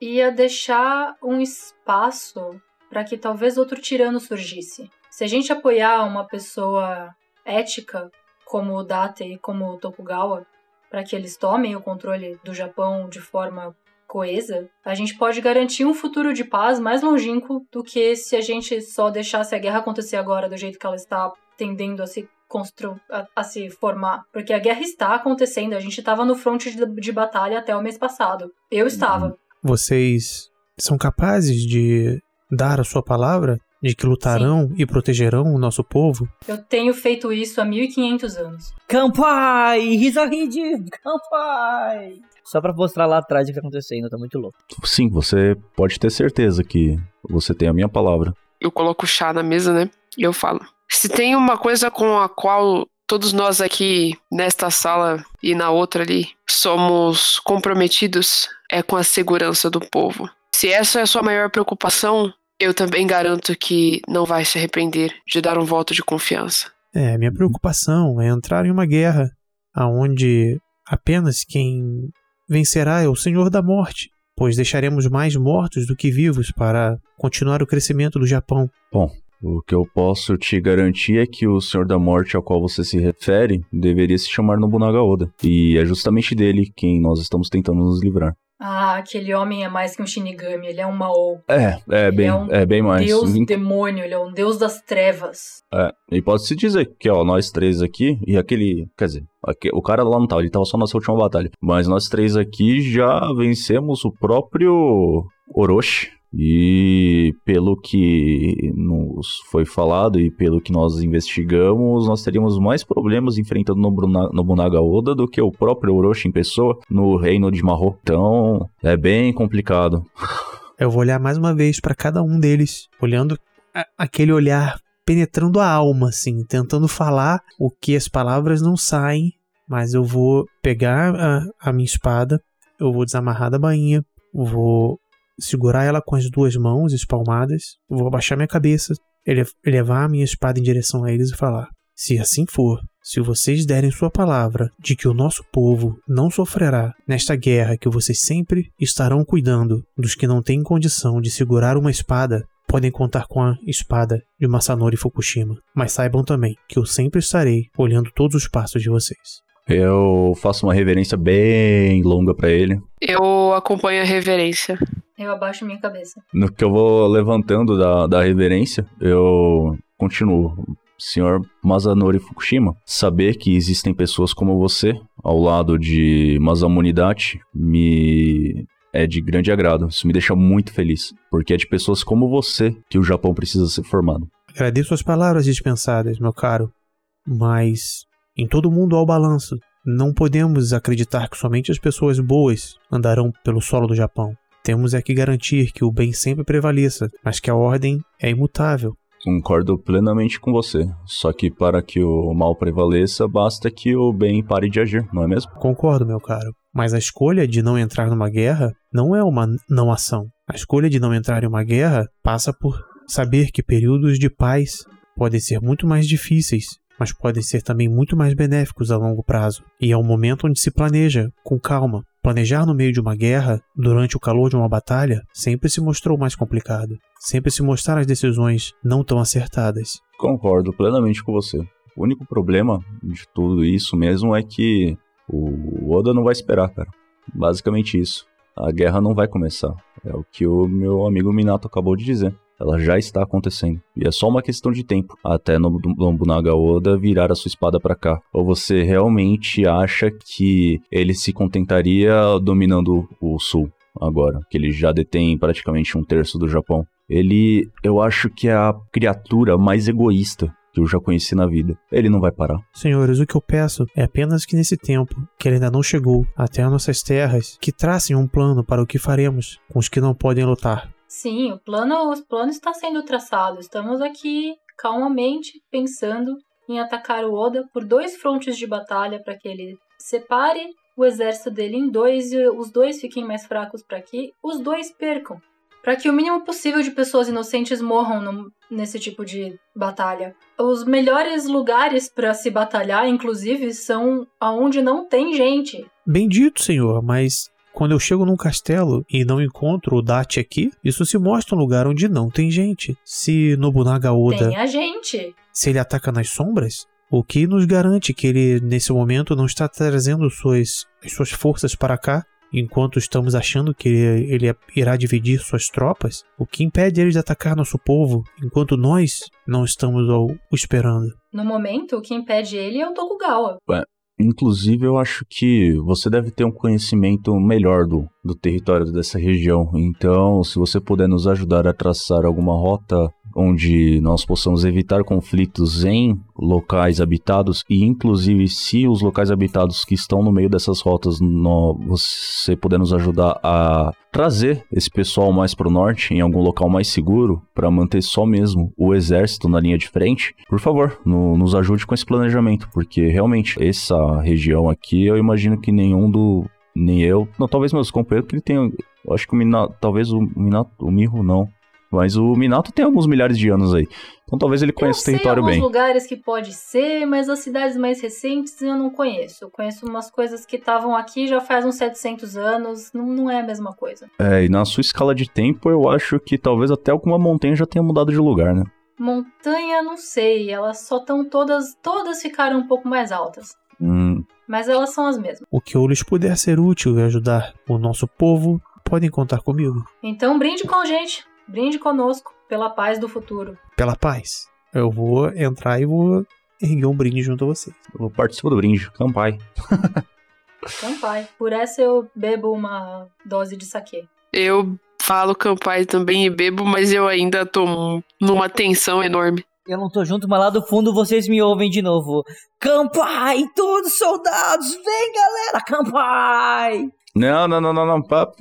ia deixar um espaço para que talvez outro tirano surgisse. Se a gente apoiar uma pessoa ética como o Date e como o Tokugawa, para que eles tomem o controle do Japão de forma coesa, a gente pode garantir um futuro de paz mais longínquo do que se a gente só deixasse a guerra acontecer agora do jeito que ela está tendendo a se constru a, a se formar. Porque a guerra está acontecendo, a gente estava no fronte de, de batalha até o mês passado. Eu estava. Vocês são capazes de dar a sua palavra de que lutarão e protegerão o nosso povo? Eu tenho feito isso há 1500 anos. Campai! Rizahid! Campai! Só pra mostrar lá atrás o que tá acontecendo, tá muito louco. Sim, você pode ter certeza que você tem a minha palavra. Eu coloco o chá na mesa, né? E eu falo. Se tem uma coisa com a qual todos nós aqui nesta sala e na outra ali somos comprometidos, é com a segurança do povo. Se essa é a sua maior preocupação, eu também garanto que não vai se arrepender de dar um voto de confiança. É, minha preocupação é entrar em uma guerra aonde apenas quem vencerá é o Senhor da Morte, pois deixaremos mais mortos do que vivos para continuar o crescimento do Japão. O que eu posso te garantir é que o Senhor da Morte ao qual você se refere deveria se chamar Nobunaga Oda. E é justamente dele quem nós estamos tentando nos livrar. Ah, aquele homem é mais que um Shinigami, ele é um Mao. É, é bem, é um é bem mais. Deus Em- demônio, ele é um deus das trevas. É, e pode-se dizer que, ó, nós três aqui, e aquele. Quer dizer, aque- o cara lá não tava, ele tava só nessa última batalha. Mas nós três aqui já vencemos o próprio Orochi. E pelo que nos foi falado e pelo que nós investigamos, nós teríamos mais problemas enfrentando Nobuna- Nobunaga Oda do que o próprio Orochi em pessoa no reino de Mahou. Então, é bem complicado. <laughs> Eu vou olhar mais uma vez para cada um deles, olhando aquele olhar penetrando a alma, assim, tentando falar o que as palavras não saem, mas eu vou pegar a, a minha espada, eu vou desamarrar da bainha, vou segurar ela com as duas mãos espalmadas, vou abaixar minha cabeça, ele- levar a minha espada em direção a eles e falar: Se assim for, se vocês derem sua palavra de que o nosso povo não sofrerá nesta guerra que vocês sempre estarão cuidando dos que não têm condição de segurar uma espada, podem contar com a espada de Masanori Fukushima. Mas saibam também que eu sempre estarei olhando todos os passos de vocês. Eu faço uma reverência bem longa pra ele. Eu acompanho a reverência. Eu abaixo minha cabeça. No que eu vou levantando da, da reverência, eu continuo. Senhor Masanori Fukushima, saber que existem pessoas como você ao lado de Masamunidade me é de grande agrado. Isso me deixa muito feliz, porque é de pessoas como você que o Japão precisa ser formado. Agradeço as palavras dispensadas, meu caro, mas em todo mundo há o balanço. Não podemos acreditar que somente as pessoas boas andarão pelo solo do Japão. Temos é que garantir que o bem sempre prevaleça, mas que a ordem é imutável. Concordo plenamente com você. Só que para que o mal prevaleça, basta que o bem pare de agir, não é mesmo? Concordo, meu caro. Mas a escolha de não entrar numa guerra não é uma não ação. A escolha de não entrar em uma guerra passa por saber que períodos de paz podem ser muito mais difíceis, mas podem ser também muito mais benéficos a longo prazo. E é um momento onde se planeja, com calma. Planejar no meio de uma guerra, durante o calor de uma batalha, sempre se mostrou mais complicado. Sempre se mostraram as decisões não tão acertadas. Concordo plenamente com você. O único problema de tudo isso mesmo é que o Oda não vai esperar, cara. Basicamente isso. A guerra não vai começar. É o que o meu amigo Minato acabou de dizer. Ela já está acontecendo. E é só uma questão de tempo até Nobunaga Oda virar a sua espada para cá. Ou você realmente acha que ele se contentaria dominando o sul agora? Que ele já detém praticamente um terço do Japão? Ele, eu acho que é a criatura mais egoísta que eu já conheci na vida. Ele não vai parar. Senhores, o que eu peço é apenas que nesse tempo, que ele ainda não chegou até as nossas terras, que tracem um plano para o que faremos com os que não podem lutar. Sim, o plano, o plano está sendo traçado. Estamos aqui calmamente pensando em atacar o Oda por dois frontes de batalha para que ele separe o exército dele em dois e os dois fiquem mais fracos para que os dois percam. Para que o mínimo possível de pessoas inocentes morram no, nesse tipo de batalha. Os melhores lugares para se batalhar, inclusive, são aonde não tem gente. Bendito, senhor, mas quando eu chego num castelo e não encontro o Dati aqui, isso se mostra um lugar onde não tem gente. Se Nobunaga Oda. Tem a gente. Se ele ataca nas sombras, o que nos garante que ele, nesse momento, não está trazendo suas, suas forças para cá, enquanto estamos achando que ele, irá dividir suas tropas? O que impede ele de atacar nosso povo, enquanto nós não estamos o esperando? No momento, o que impede ele é o Tokugawa. Ué, Inclusive, eu acho que você deve ter um conhecimento melhor do, do território dessa região. Então, se você puder nos ajudar a traçar alguma rota onde nós possamos evitar conflitos em locais habitados e inclusive se os locais habitados que estão no meio dessas rotas no, você puder nos ajudar a trazer esse pessoal mais para o norte em algum local mais seguro para manter só mesmo o exército na linha de frente, por favor, no, nos ajude com esse planejamento, porque realmente essa região aqui eu imagino que nenhum do nem eu, não, talvez meus companheiros que ele tenha, acho que o Minato, talvez o Minato, o Mirro não, mas o Minato tem alguns milhares de anos aí. Então talvez ele conheça o território bem. Eu sei alguns lugares que pode ser, mas as cidades mais recentes eu não conheço. Eu conheço umas coisas que estavam aqui já faz uns 700 anos. Não, não é a mesma coisa. É, e na sua escala de tempo eu acho que talvez até alguma montanha já tenha mudado de lugar, né? Montanha, não sei. Elas só estão todas. Todas ficaram um pouco mais altas. Hum. Mas elas são as mesmas. O que eu lhes puder ser útil e ajudar o nosso povo, podem contar comigo. Então brinde com a gente. Brinde conosco pela paz do futuro. Pela paz. Eu vou entrar e vou erguer um brinde junto a vocês. Eu vou participar do brinde. Campai. <laughs> Campai. Por essa eu bebo uma dose de saquê. Eu falo campai também e bebo, mas eu ainda tô numa tensão enorme. Eu não tô junto, mas lá do fundo vocês me ouvem de novo. Campai! Todos soldados! Vem, galera! Campai! Não, não, não, não, não, papo.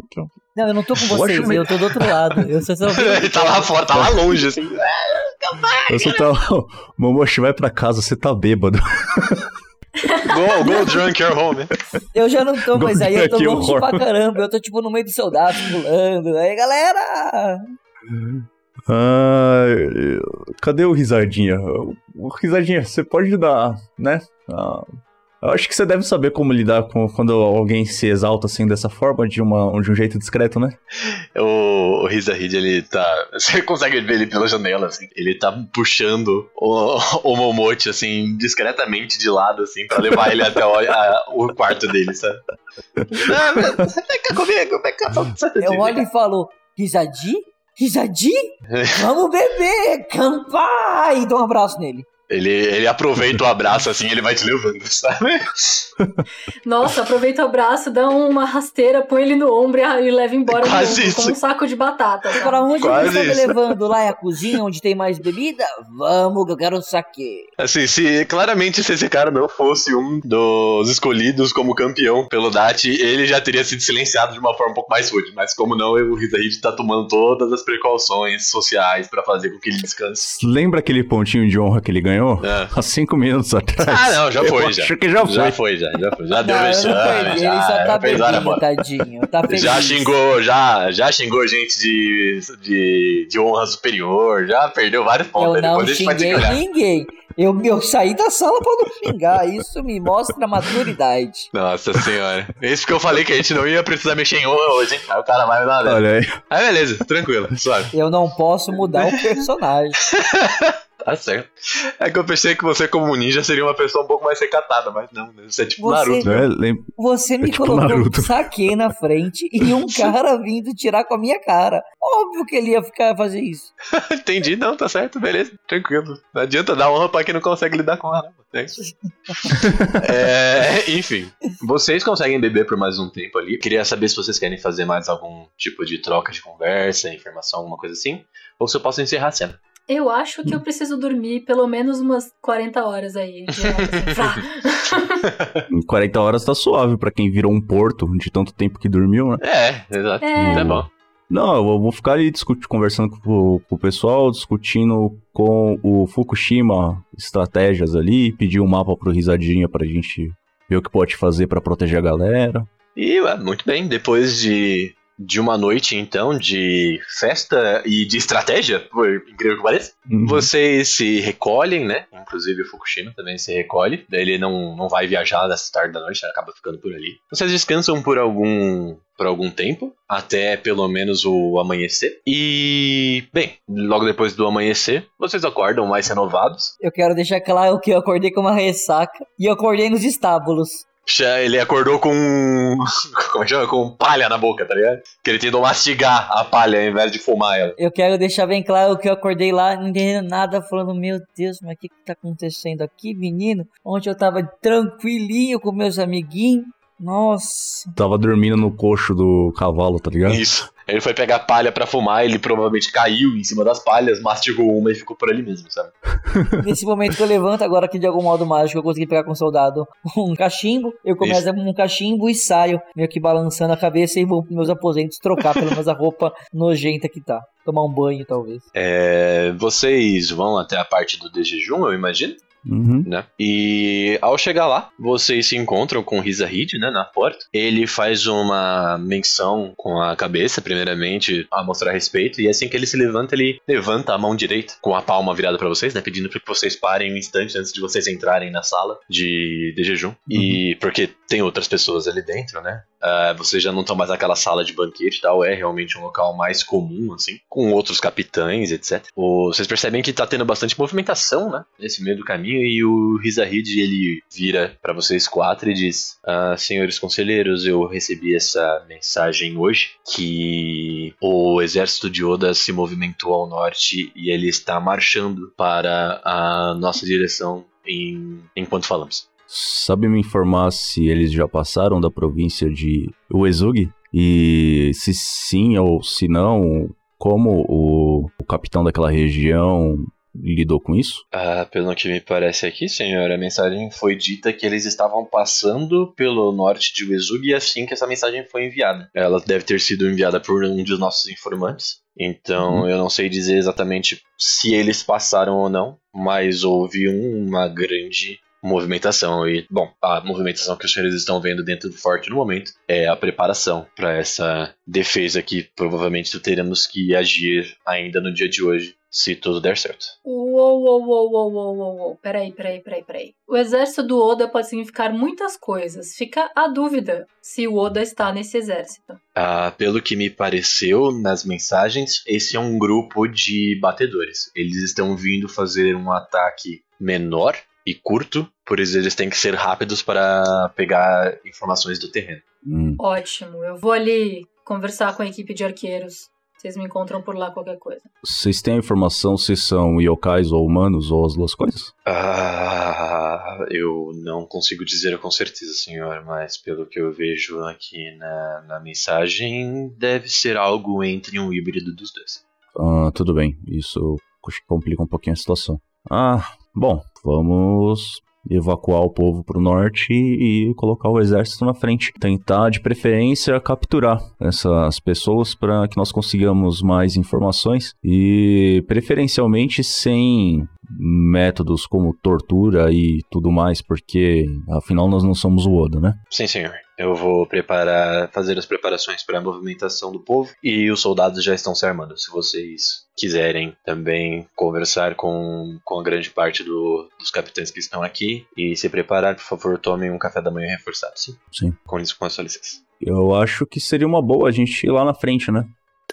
Não, eu não tô com <laughs> vocês, Poxa, eu tô do outro lado. Eu só <laughs> só Ele tá lá fora, tá lá longe, assim. <laughs> Eu só tá. Momoshi, vai pra casa, você tá bêbado. Go, go drunk your home. Eu já não tô, mas aí eu tô longe pra caramba. Eu tô tipo no meio dos soldados pulando. Aí, galera! Ah, cadê o Risadinha? O Risadinha, você pode dar, né? A, Eu acho que você deve saber como lidar com quando alguém se exalta assim dessa forma, de, uma, de um jeito discreto, né? O, Reed, ele tá. <laughs> Você consegue ver ele pela janela, assim. Ele tá puxando o, o Momote, assim, discretamente de lado, assim, pra levar ele até o, a- o quarto dele, sabe? Não, mas vem cá comigo, vem cá, Eu olho e falo, Risadi? Risadi? <laughs> Vamos beber! Campai! E dou um abraço nele. Ele, ele aproveita o abraço assim, ele vai te levando, sabe? <laughs> Nossa, aproveita o abraço, dá uma rasteira, põe ele no ombro e leva embora Quase isso. como um saco de batata. Sabe? Pra onde Quase você está me levando? Lá é a cozinha onde tem mais bebida? Vamos, que eu quero um saque. Assim, se claramente se esse cara não fosse um dos escolhidos como campeão pelo DAT, ele já teria sido silenciado de uma forma um pouco mais rude. Mas como não, o Rizahid tá tomando todas as precauções sociais pra fazer com que ele descanse. Lembra aquele pontinho de honra que ele ganhou? É. Há cinco minutos atrás. Ah, não, já Eu foi, já. Acho que já foi. Já foi, já, já foi. Já deu Não, eu vexame, já, ele só tá já bebinho, tadinho. Tá feliz. Já xingou, já, já xingou gente de, de, de honra superior, já perdeu vários pontos. Eu aí, não depois xinguei ninguém. Eu, eu saí da sala pra não xingar. Isso me mostra maturidade. Nossa senhora. Isso que eu falei que a gente não ia precisar mexer em honra hoje, hein? Aí o cara vai me dar. Olha aí. Aí beleza, tranquilo, suave. Eu não posso mudar o personagem. <laughs> Tá certo. É que eu pensei que você, como ninja, seria uma pessoa um pouco mais recatada, mas não, né? você é tipo Você- Naruto. Né? Lem- Você me É tipo colocou Naruto. um saque na frente e um <laughs> cara vindo tirar com a minha cara. Óbvio que ele ia ficar fazer isso. <laughs> Entendi, não, tá certo, beleza, tranquilo. Não adianta dar honra pra quem não consegue lidar com ela. É isso aí. <laughs> É, enfim, vocês conseguem beber por mais um tempo ali. Queria saber se vocês querem fazer mais algum tipo de troca de conversa, informação, alguma coisa assim. Ou se eu posso encerrar a cena. Eu acho que eu preciso dormir pelo menos umas 40 horas aí. assim. Em 40 horas tá suave pra quem virou um porto de tanto tempo que dormiu, né? É, exato. É. Tá bom. Não, eu vou ficar ali discutindo, conversando com, o- com o pessoal, discutindo com o Fukushima estratégias ali, pedir um mapa pro Risadinha pra gente ver o que pode fazer pra proteger a galera. E ué, muito bem, depois de, de uma noite então de festa e de estratégia, por incrível que pareça, Uhum. vocês se recolhem, né? Inclusive o Fukushima também se recolhe. Daí ele não, não vai viajar nessa tarde da noite, acaba ficando por ali. Vocês descansam por algum por algum tempo, até pelo menos o amanhecer. E, bem, logo depois do amanhecer, vocês acordam mais renovados. Eu quero deixar claro que eu acordei com uma ressaca e eu acordei nos estábulos. Já ele acordou com. <laughs> Como é que chama? Com palha na boca, tá ligado? Que ele tentou mastigar a palha ao invés de fumar ela. Eu quero deixar bem claro que eu acordei lá, não entendendo nada, falando: Meu Deus, mas o que, que tá acontecendo aqui, menino? Ontem eu tava tranquilinho com meus amiguinhos. Nossa. Tava dormindo no coxo do cavalo, tá ligado? Isso. Ele foi pegar palha pra fumar, ele provavelmente caiu em cima das palhas, mastigou uma e ficou por ali mesmo, sabe? <laughs> Nesse momento que eu levanto, agora que de algum modo mágico eu consegui pegar com o soldado um cachimbo, eu começo com um cachimbo e saio, meio que balançando a cabeça e vou pros meus aposentos trocar pelo menos <laughs> a roupa nojenta que tá. Tomar um banho, talvez. É, vocês vão até a parte do de jejum, eu imagino, Uhum. né? E ao chegar lá, vocês se encontram com o Riza Reed, né, na porta. Ele faz uma menção com a cabeça, primeiramente, a mostrar respeito. E assim que ele se levanta, ele levanta a mão direita com a palma virada pra vocês, né, pedindo para que vocês parem um instante antes de vocês entrarem na sala de, de jejum. E porque tem outras pessoas ali dentro, né? Ah, vocês já não estão mais naquela sala de banquete tal, é realmente um local mais comum, assim, com outros capitães, etc. O- vocês percebem que tá tendo bastante movimentação, né, nesse meio do caminho, e o Rizahid, ele vira pra vocês quatro e diz, ah, senhores conselheiros, eu recebi essa mensagem hoje, que o exército de Oda se movimentou ao norte e ele está marchando para a nossa direção em, enquanto falamos. Sabe me informar se eles já passaram da província de Uesugi? E se sim ou se não, como o, o capitão daquela região lidou com isso? Ah, pelo que me parece aqui, senhor, a mensagem foi dita que eles estavam passando pelo norte de Uesugi assim que essa mensagem foi enviada. Ela deve ter sido enviada por um dos nossos informantes. Então, Uhum. eu não sei dizer exatamente se eles passaram ou não, mas houve um- uma grande movimentação e, bom, a movimentação que os senhores estão vendo dentro do forte no momento é a preparação para essa defesa que provavelmente teremos que agir ainda no dia de hoje se tudo der certo. Uou, uou, uou, uou, uou, uou, uou. Peraí, peraí, peraí, peraí. O exército do Oda pode significar muitas coisas. Fica a dúvida se o Oda está nesse exército. Ah, pelo que me pareceu nas mensagens, esse é um grupo de batedores. Eles estão vindo fazer um ataque menor e curto, por isso eles têm que ser rápidos para pegar informações do terreno. Hum. Ótimo. Eu vou ali conversar com a equipe de arqueiros. Vocês me encontram por lá qualquer coisa. Vocês têm a informação se são yokais ou humanos ou as duas coisas? Ah, eu não consigo dizer com certeza, senhor, mas pelo que eu vejo aqui na, na mensagem, deve ser algo entre um híbrido dos dois. Ah, tudo bem. Isso complica um pouquinho a situação. Ah, bom, vamos evacuar o povo pro norte e colocar o exército na frente. Tentar, de preferência, capturar essas pessoas para que nós consigamos mais informações e, preferencialmente, sem métodos como tortura e tudo mais, porque afinal nós não somos o Oda, né? Sim, senhor. Eu vou preparar, fazer as preparações para a movimentação do povo e os soldados já estão se armando. Se vocês quiserem também conversar com, com a grande parte do- dos capitães que estão aqui e se preparar, por favor, tomem um café da manhã reforçado, sim? Sim. Com, lic- com a sua licença. Eu acho que seria uma boa a gente ir lá na frente, né?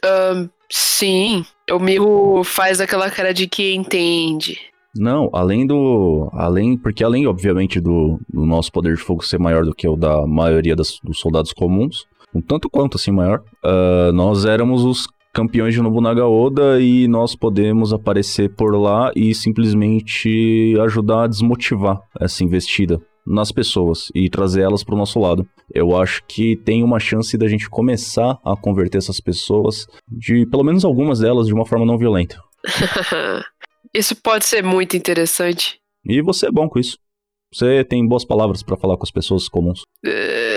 Ahn, sim, o Miho faz aquela cara de que entende. Não, além do. Além. Porque além, obviamente, do, do nosso poder de fogo ser maior do que o da maioria das- dos soldados comuns, um tanto quanto assim maior, ah, nós éramos os campeões de Nobunaga Oda e nós podemos aparecer por lá e simplesmente ajudar a desmotivar essa investida nas pessoas e trazer elas pro nosso lado. Eu acho que tem uma chance da gente começar a converter essas pessoas, de pelo menos algumas delas, de uma forma não violenta. <laughs> Isso pode ser muito interessante. E você é bom com isso. Você tem boas palavras pra falar com as pessoas comuns. É,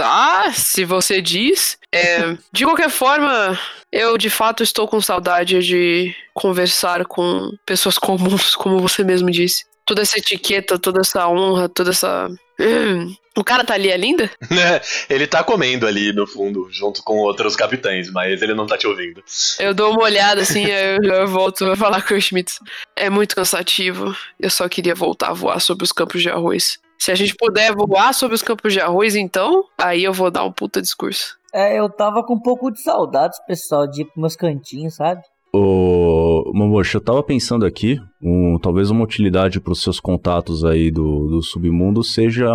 Tá, se você diz. É, de qualquer forma, eu de fato estou com saudade de conversar com pessoas comuns, como você mesmo disse. Toda essa etiqueta, toda essa honra, toda essa. Hum, O cara tá ali ainda? <laughs> ele tá comendo ali no fundo, junto com outros capitães, mas ele não tá te ouvindo. Eu dou uma olhada assim, eu, eu volto a falar com o Schmitz. É muito cansativo. Eu só queria voltar a voar sobre os campos de arroz. Se a gente puder voar sobre os campos de arroz, então, aí eu vou dar um puta discurso. É, eu tava com um pouco de saudades, pessoal, de ir pros meus cantinhos, sabe? Ô, Momoshi, eu tava pensando aqui, um, talvez uma utilidade pros seus contatos aí do, do submundo seja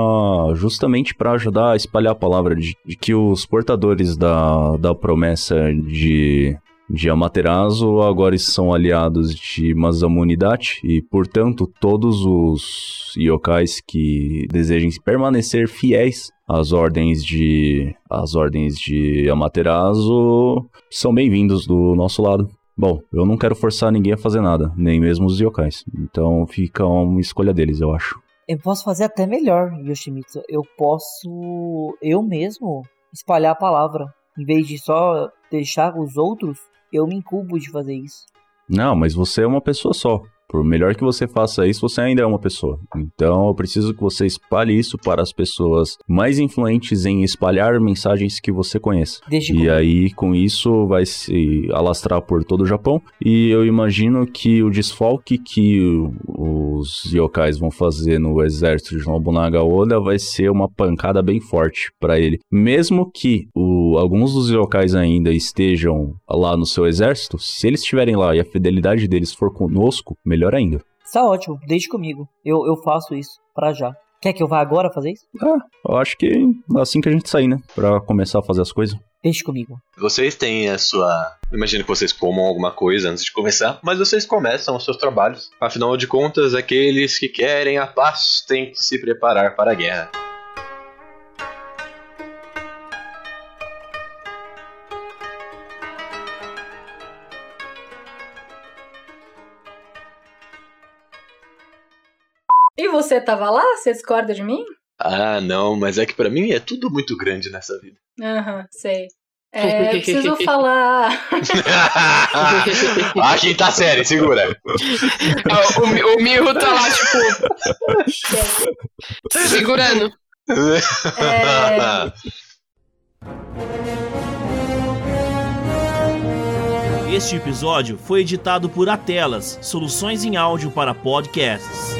justamente pra ajudar a espalhar a palavra de, de que os portadores da, da promessa de, de Amaterasu agora são aliados de Masamune-Dachi e, portanto, todos os yokais que desejem permanecer fiéis às ordens de às ordens de Amaterasu são bem-vindos do nosso lado. Bom, eu não quero forçar ninguém a fazer nada, nem mesmo os yokais. Então fica uma escolha deles, eu acho. Eu posso fazer até melhor, Yoshimitsu. Eu posso, eu mesmo, espalhar a palavra. Em vez de só deixar os outros, eu me incubo de fazer isso. Não, mas você é uma pessoa só. Por melhor que você faça isso, você ainda é uma pessoa. Então eu preciso que você espalhe isso para as pessoas mais influentes em espalhar mensagens que você conheça. Deixa E comigo. aí, com isso, vai se alastrar por todo o Japão. E eu imagino que o desfalque que os yokais vão fazer no exército de Nobunaga Oda vai ser uma pancada bem forte pra ele. Mesmo que o- alguns dos yokais ainda estejam lá no seu exército, se eles estiverem lá e a fidelidade deles for conosco, melhor ainda. Tá ótimo, deixe comigo. Eu, eu faço isso, pra já. Quer que eu vá agora fazer isso? Ah, eu acho que é assim que a gente sair, né? Pra começar a fazer as coisas. Deixe comigo. Vocês têm a sua. Imagino que vocês comam alguma coisa antes de começar, mas vocês começam os seus trabalhos. Afinal de contas, aqueles que querem a paz têm que se preparar para a guerra. Você tava lá? Você discorda de mim? Ah, não, mas é que pra mim é tudo muito grande nessa vida. Aham, sei. É, <laughs> eu preciso falar. <laughs> ah, quinta série, segura. Ah, o, Mi- o Miho tá lá, tipo, <laughs> segurando. É, Este episódio foi editado por Atelas, soluções em áudio para podcasts.